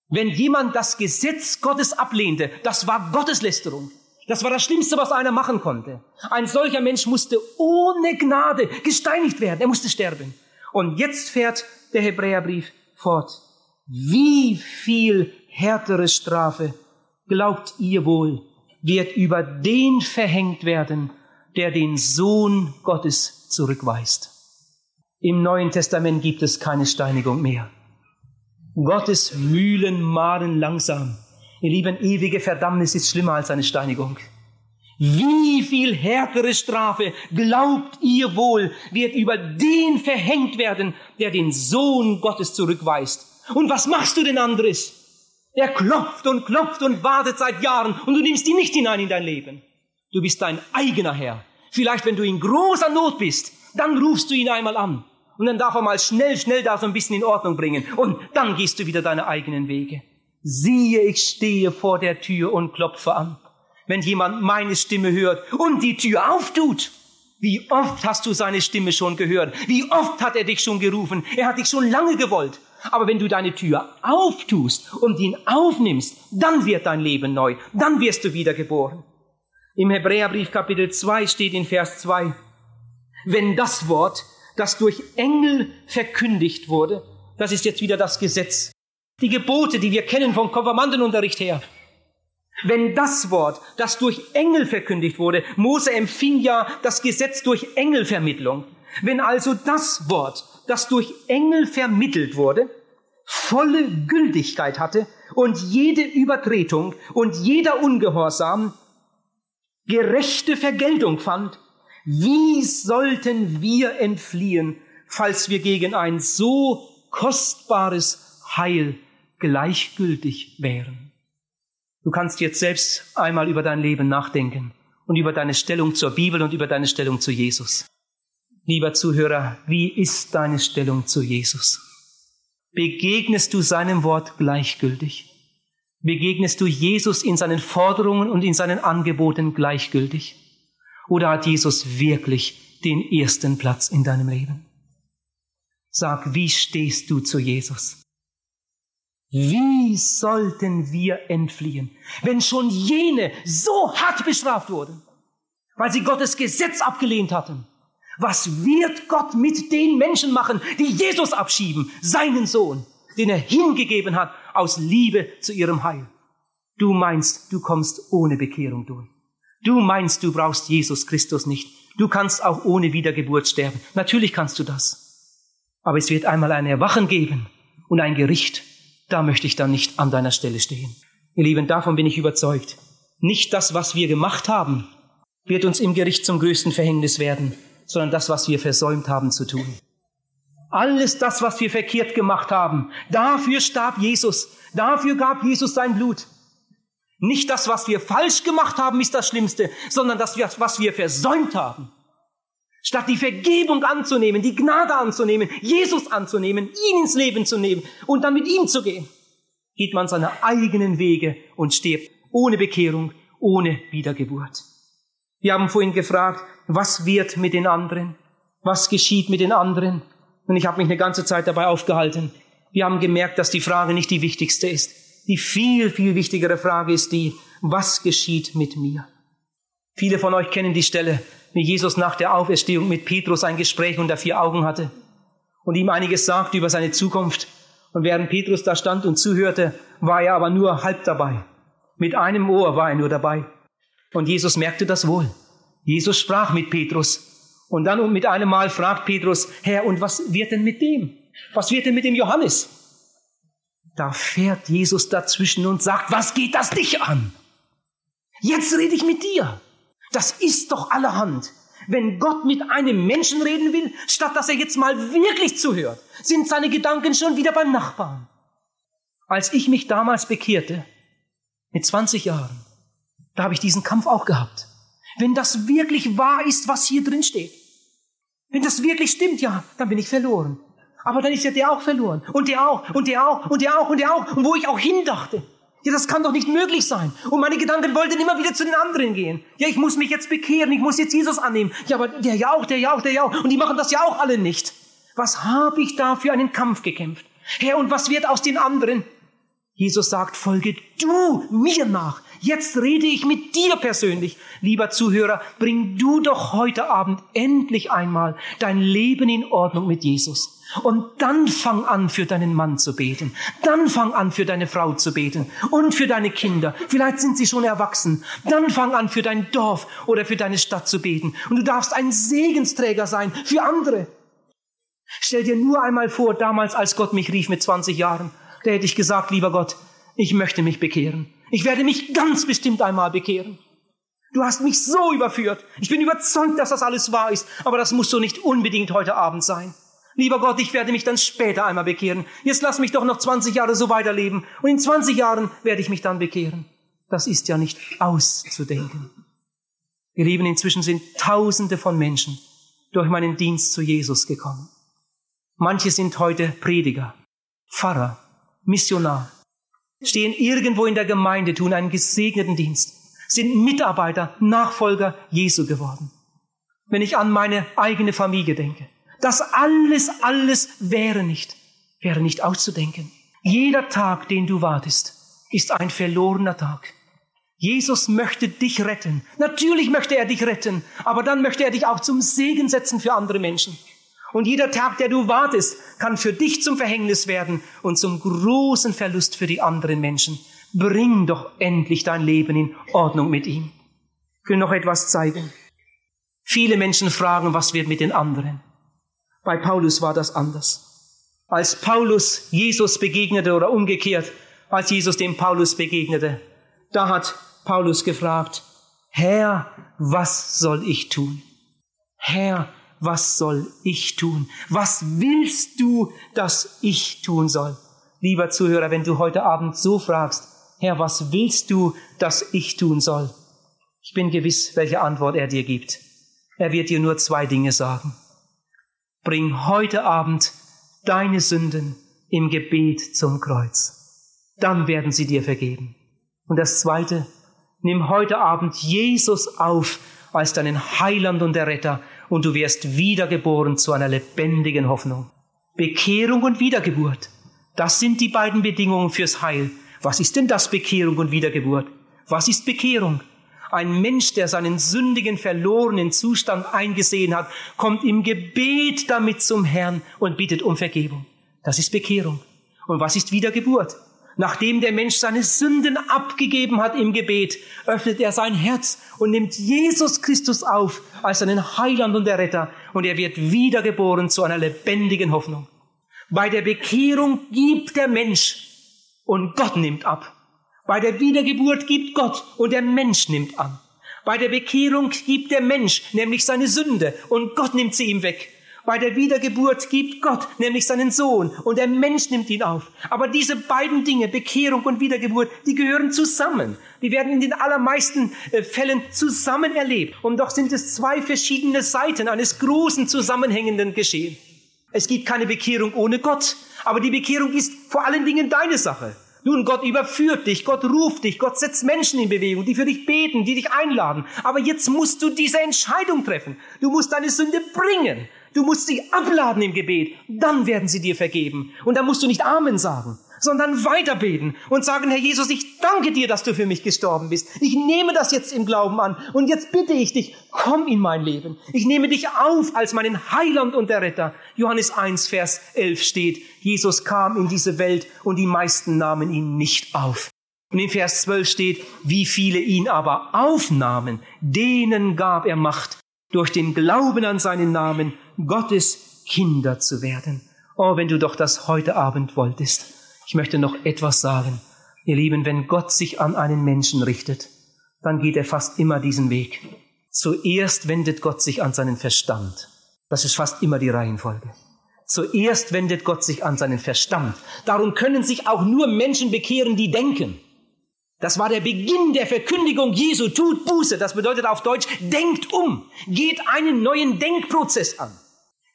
Wenn jemand das Gesetz Gottes ablehnte, das war Gotteslästerung. Das war das Schlimmste, was einer machen konnte. Ein solcher Mensch musste ohne Gnade gesteinigt werden. Er musste sterben. Und jetzt fährt der Hebräerbrief fort. Wie viel härtere Strafe, glaubt ihr wohl, wird über den verhängt werden, der den Sohn Gottes zurückweist. Im Neuen Testament gibt es keine Steinigung mehr. Gottes Mühlen mahlen langsam. Ihr Lieben, ewige Verdammnis ist schlimmer als eine Steinigung. Wie viel härtere Strafe, glaubt ihr wohl, wird über den verhängt werden, der den Sohn Gottes zurückweist. Und was machst du denn anderes? Er klopft und klopft und wartet seit Jahren und du nimmst ihn nicht hinein in dein Leben. Du bist dein eigener Herr. Vielleicht, wenn du in großer Not bist, dann rufst du ihn einmal an. Und dann darf er mal schnell, schnell da so ein bisschen in Ordnung bringen. Und dann gehst du wieder deine eigenen Wege. Siehe, ich stehe vor der Tür und klopfe an. Wenn jemand meine Stimme hört und die Tür auftut, wie oft hast du seine Stimme schon gehört? Wie oft hat er dich schon gerufen? Er hat dich schon lange gewollt. Aber wenn du deine Tür auftust und ihn aufnimmst, dann wird dein Leben neu. Dann wirst du wiedergeboren. Im Hebräerbrief Kapitel 2 steht in Vers 2, wenn das Wort, das durch Engel verkündigt wurde, das ist jetzt wieder das Gesetz, die Gebote, die wir kennen vom Konfirmandenunterricht her, wenn das Wort, das durch Engel verkündigt wurde, Mose empfing ja das Gesetz durch Engelvermittlung, wenn also das Wort, das durch Engel vermittelt wurde, volle Gültigkeit hatte und jede Übertretung und jeder Ungehorsam gerechte Vergeltung fand, wie sollten wir entfliehen, falls wir gegen ein so kostbares Heil gleichgültig wären? Du kannst jetzt selbst einmal über dein Leben nachdenken und über deine Stellung zur Bibel und über deine Stellung zu Jesus. Lieber Zuhörer, wie ist deine Stellung zu Jesus? Begegnest du seinem Wort gleichgültig? Begegnest du Jesus in seinen Forderungen und in seinen Angeboten gleichgültig? Oder hat Jesus wirklich den ersten Platz in deinem Leben? Sag, wie stehst du zu Jesus? Wie sollten wir entfliehen, wenn schon jene so hart bestraft wurden, weil sie Gottes Gesetz abgelehnt hatten? Was wird Gott mit den Menschen machen, die Jesus abschieben, seinen Sohn? den er hingegeben hat aus Liebe zu ihrem Heil. Du meinst, du kommst ohne Bekehrung durch. Du meinst, du brauchst Jesus Christus nicht. Du kannst auch ohne Wiedergeburt sterben. Natürlich kannst du das. Aber es wird einmal ein Erwachen geben und ein Gericht. Da möchte ich dann nicht an deiner Stelle stehen. Ihr Lieben, davon bin ich überzeugt. Nicht das, was wir gemacht haben, wird uns im Gericht zum größten Verhängnis werden, sondern das, was wir versäumt haben zu tun. Alles das, was wir verkehrt gemacht haben, dafür starb Jesus. Dafür gab Jesus sein Blut. Nicht das, was wir falsch gemacht haben, ist das Schlimmste, sondern das, was wir versäumt haben. Statt die Vergebung anzunehmen, die Gnade anzunehmen, Jesus anzunehmen, ihn ins Leben zu nehmen und dann mit ihm zu gehen, geht man seine eigenen Wege und stirbt ohne Bekehrung, ohne Wiedergeburt. Wir haben vorhin gefragt, was wird mit den anderen? Was geschieht mit den anderen? Und ich habe mich eine ganze Zeit dabei aufgehalten. Wir haben gemerkt, dass die Frage nicht die wichtigste ist. Die viel, viel wichtigere Frage ist die, was geschieht mit mir? Viele von euch kennen die Stelle, wie Jesus nach der Auferstehung mit Petrus ein Gespräch unter vier Augen hatte und ihm einiges sagte über seine Zukunft. Und während Petrus da stand und zuhörte, war er aber nur halb dabei. Mit einem Ohr war er nur dabei. Und Jesus merkte das wohl. Jesus sprach mit Petrus und dann mit einem Mal fragt Petrus, Herr, und was wird denn mit dem? Was wird denn mit dem Johannes? Da fährt Jesus dazwischen und sagt, was geht das dich an? Jetzt rede ich mit dir. Das ist doch allerhand. Wenn Gott mit einem Menschen reden will, statt dass er jetzt mal wirklich zuhört, sind seine Gedanken schon wieder beim Nachbarn. Als ich mich damals bekehrte, mit 20 Jahren, da habe ich diesen Kampf auch gehabt. Wenn das wirklich wahr ist, was hier drin steht, wenn das wirklich stimmt, ja, dann bin ich verloren. Aber dann ist ja der auch verloren. Und der auch, und der auch, und der auch, und der auch. Und wo ich auch hindachte. Ja, das kann doch nicht möglich sein. Und meine Gedanken wollten immer wieder zu den anderen gehen. Ja, ich muss mich jetzt bekehren, ich muss jetzt Jesus annehmen. Ja, aber der ja auch, der ja auch, der ja auch. Und die machen das ja auch alle nicht. Was habe ich da für einen Kampf gekämpft? Herr, und was wird aus den anderen? Jesus sagt, folge du mir nach. Jetzt rede ich mit dir persönlich. Lieber Zuhörer, bring du doch heute Abend endlich einmal dein Leben in Ordnung mit Jesus. Und dann fang an, für deinen Mann zu beten. Dann fang an, für deine Frau zu beten. Und für deine Kinder. Vielleicht sind sie schon erwachsen. Dann fang an, für dein Dorf oder für deine Stadt zu beten. Und du darfst ein Segensträger sein für andere. Stell dir nur einmal vor, damals, als Gott mich rief mit 20 Jahren, da hätte ich gesagt, lieber Gott, ich möchte mich bekehren. Ich werde mich ganz bestimmt einmal bekehren. Du hast mich so überführt. Ich bin überzeugt, dass das alles wahr ist. Aber das muss so nicht unbedingt heute Abend sein. Lieber Gott, ich werde mich dann später einmal bekehren. Jetzt lass mich doch noch 20 Jahre so weiterleben. Und in 20 Jahren werde ich mich dann bekehren. Das ist ja nicht auszudenken. Ihr Lieben, inzwischen sind Tausende von Menschen durch meinen Dienst zu Jesus gekommen. Manche sind heute Prediger, Pfarrer, Missionar, stehen irgendwo in der Gemeinde, tun einen gesegneten Dienst, sind Mitarbeiter, Nachfolger Jesu geworden. Wenn ich an meine eigene Familie denke, das alles, alles wäre nicht, wäre nicht auszudenken. Jeder Tag, den du wartest, ist ein verlorener Tag. Jesus möchte dich retten. Natürlich möchte er dich retten, aber dann möchte er dich auch zum Segen setzen für andere Menschen. Und jeder Tag, der du wartest, kann für dich zum Verhängnis werden und zum großen Verlust für die anderen Menschen. Bring doch endlich dein Leben in Ordnung mit ihm. Ich will noch etwas zeigen. Viele Menschen fragen, was wird mit den anderen? Bei Paulus war das anders. Als Paulus Jesus begegnete oder umgekehrt, als Jesus dem Paulus begegnete, da hat Paulus gefragt, Herr, was soll ich tun? Herr, was soll ich tun? Was willst du, dass ich tun soll? Lieber Zuhörer, wenn du heute Abend so fragst, Herr, was willst du, dass ich tun soll? Ich bin gewiss, welche Antwort er dir gibt. Er wird dir nur zwei Dinge sagen. Bring heute Abend deine Sünden im Gebet zum Kreuz. Dann werden sie dir vergeben. Und das Zweite, nimm heute Abend Jesus auf als deinen Heiland und Erretter und du wirst wiedergeboren zu einer lebendigen Hoffnung. Bekehrung und Wiedergeburt, das sind die beiden Bedingungen fürs Heil. Was ist denn das Bekehrung und Wiedergeburt? Was ist Bekehrung? Ein Mensch, der seinen sündigen, verlorenen Zustand eingesehen hat, kommt im Gebet damit zum Herrn und bittet um Vergebung. Das ist Bekehrung. Und was ist Wiedergeburt? Nachdem der Mensch seine Sünden abgegeben hat im Gebet, öffnet er sein Herz und nimmt Jesus Christus auf als seinen Heiland und Erretter und er wird wiedergeboren zu einer lebendigen Hoffnung. Bei der Bekehrung gibt der Mensch und Gott nimmt ab. Bei der Wiedergeburt gibt Gott und der Mensch nimmt an. Bei der Bekehrung gibt der Mensch nämlich seine Sünde und Gott nimmt sie ihm weg. Bei der Wiedergeburt gibt Gott nämlich seinen Sohn und der Mensch nimmt ihn auf. Aber diese beiden Dinge, Bekehrung und Wiedergeburt, die gehören zusammen. Die werden in den allermeisten äh, Fällen zusammen erlebt. Und doch sind es zwei verschiedene Seiten eines großen zusammenhängenden Geschehens. Es gibt keine Bekehrung ohne Gott, aber die Bekehrung ist vor allen Dingen deine Sache. Nun, Gott überführt dich, Gott ruft dich, Gott setzt Menschen in Bewegung, die für dich beten, die dich einladen. Aber jetzt musst du diese Entscheidung treffen. Du musst deine Sünde bringen. Du musst sie abladen im Gebet. Dann werden sie dir vergeben. Und dann musst du nicht Amen sagen, sondern weiterbeten und sagen, Herr Jesus, ich danke dir, dass du für mich gestorben bist. Ich nehme das jetzt im Glauben an. Und jetzt bitte ich dich, komm in mein Leben. Ich nehme dich auf als meinen Heiland und der Retter. Johannes 1, Vers 11 steht, Jesus kam in diese Welt und die meisten nahmen ihn nicht auf. Und in Vers 12 steht, wie viele ihn aber aufnahmen, denen gab er Macht, durch den Glauben an seinen Namen Gottes Kinder zu werden. Oh, wenn du doch das heute Abend wolltest. Ich möchte noch etwas sagen. Ihr Lieben, wenn Gott sich an einen Menschen richtet, dann geht er fast immer diesen Weg. Zuerst wendet Gott sich an seinen Verstand. Das ist fast immer die Reihenfolge. Zuerst wendet Gott sich an seinen Verstand. Darum können sich auch nur Menschen bekehren, die denken. Das war der Beginn der Verkündigung Jesu. Tut Buße. Das bedeutet auf Deutsch, denkt um. Geht einen neuen Denkprozess an.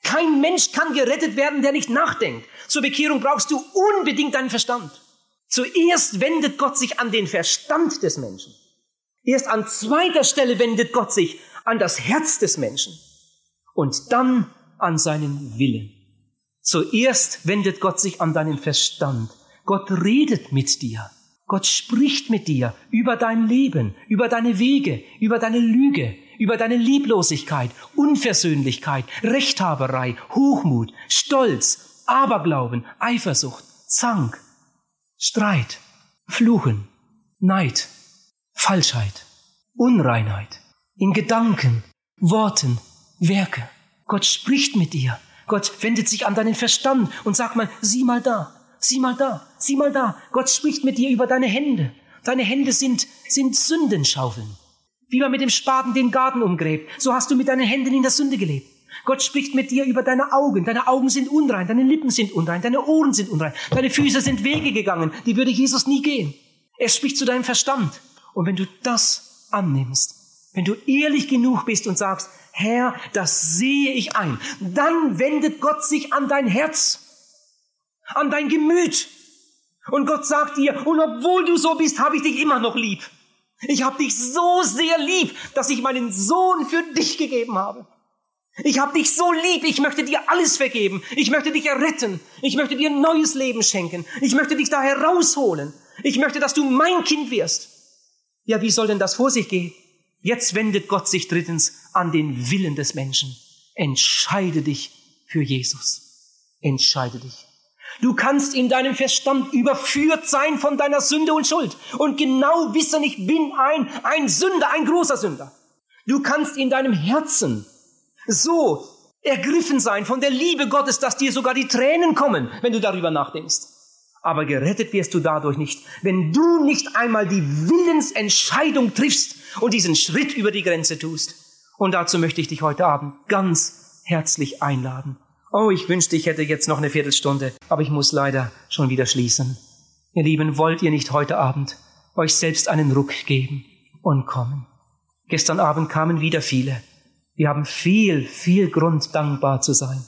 Kein Mensch kann gerettet werden, der nicht nachdenkt. Zur Bekehrung brauchst du unbedingt deinen Verstand. Zuerst wendet Gott sich an den Verstand des Menschen. Erst an zweiter Stelle wendet Gott sich an das Herz des Menschen und dann an seinen Willen. Zuerst wendet Gott sich an deinen Verstand. Gott redet mit dir. Gott spricht mit dir über dein Leben, über deine Wege, über deine Lüge, über deine Lieblosigkeit, Unversöhnlichkeit, Rechthaberei, Hochmut, Stolz, Aberglauben, Eifersucht, Zank, Streit, Fluchen, Neid, Falschheit, Unreinheit, in Gedanken, Worten, Werke. Gott spricht mit dir. Gott wendet sich an deinen Verstand und sagt mal, sieh mal da, sieh mal da, sieh mal da. Gott spricht mit dir über deine Hände. Deine Hände sind, sind Sündenschaufeln. Wie man mit dem Spaten den Garten umgräbt, so hast du mit deinen Händen in der Sünde gelebt. Gott spricht mit dir über deine Augen. Deine Augen sind unrein, deine Lippen sind unrein, deine Ohren sind unrein, deine Füße sind Wege gegangen, die würde Jesus nie gehen. Er spricht zu deinem Verstand. Und wenn du das annimmst, wenn du ehrlich genug bist und sagst, Herr, das sehe ich ein, dann wendet Gott sich an dein Herz an dein Gemüt. Und Gott sagt dir, und obwohl du so bist, habe ich dich immer noch lieb. Ich habe dich so sehr lieb, dass ich meinen Sohn für dich gegeben habe. Ich habe dich so lieb, ich möchte dir alles vergeben. Ich möchte dich erretten. Ich möchte dir ein neues Leben schenken. Ich möchte dich da herausholen. Ich möchte, dass du mein Kind wirst. Ja, wie soll denn das vor sich gehen? Jetzt wendet Gott sich drittens an den Willen des Menschen. Entscheide dich für Jesus. Entscheide dich. Du kannst in deinem Verstand überführt sein von deiner Sünde und Schuld und genau wissen, ich bin ein, ein Sünder, ein großer Sünder. Du kannst in deinem Herzen so ergriffen sein von der Liebe Gottes, dass dir sogar die Tränen kommen, wenn du darüber nachdenkst. Aber gerettet wirst du dadurch nicht, wenn du nicht einmal die Willensentscheidung triffst und diesen Schritt über die Grenze tust. Und dazu möchte ich dich heute Abend ganz herzlich einladen. Oh, ich wünschte, ich hätte jetzt noch eine Viertelstunde, aber ich muss leider schon wieder schließen. Ihr Lieben, wollt ihr nicht heute Abend euch selbst einen Ruck geben und kommen? Gestern Abend kamen wieder viele. Wir haben viel, viel Grund, dankbar zu sein.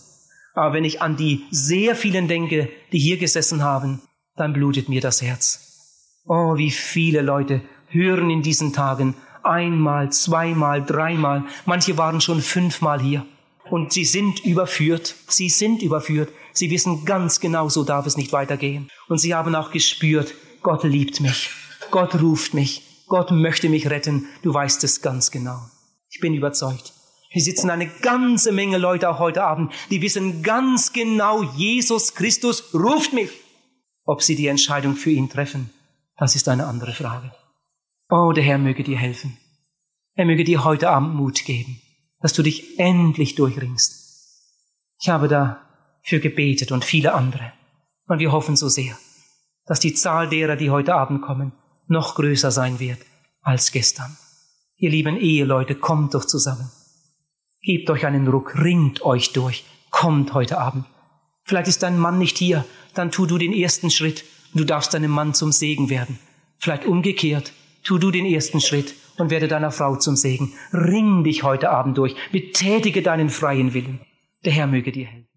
Aber wenn ich an die sehr vielen denke, die hier gesessen haben, dann blutet mir das Herz. Oh, wie viele Leute hören in diesen Tagen einmal, zweimal, dreimal, manche waren schon fünfmal hier und sie sind überführt. Sie sind überführt. Sie wissen ganz genau, so darf es nicht weitergehen. Und sie haben auch gespürt, Gott liebt mich. Gott ruft mich. Gott möchte mich retten. Du weißt es ganz genau. Ich bin überzeugt. Hier sitzen eine ganze Menge Leute auch heute Abend, die wissen ganz genau, Jesus Christus ruft mich. Ob sie die Entscheidung für ihn treffen, das ist eine andere Frage. Oh, der Herr möge dir helfen. Er möge dir heute Abend Mut geben dass du dich endlich durchringst. Ich habe dafür gebetet und viele andere. Und wir hoffen so sehr, dass die Zahl derer, die heute Abend kommen, noch größer sein wird als gestern. Ihr lieben Eheleute, kommt doch zusammen. Gebt euch einen Ruck, ringt euch durch, kommt heute Abend. Vielleicht ist dein Mann nicht hier, dann tu du den ersten Schritt und du darfst deinem Mann zum Segen werden. Vielleicht umgekehrt, tu du den ersten Schritt und werde deiner Frau zum Segen. Ring dich heute Abend durch, betätige deinen freien Willen. Der Herr möge dir helfen.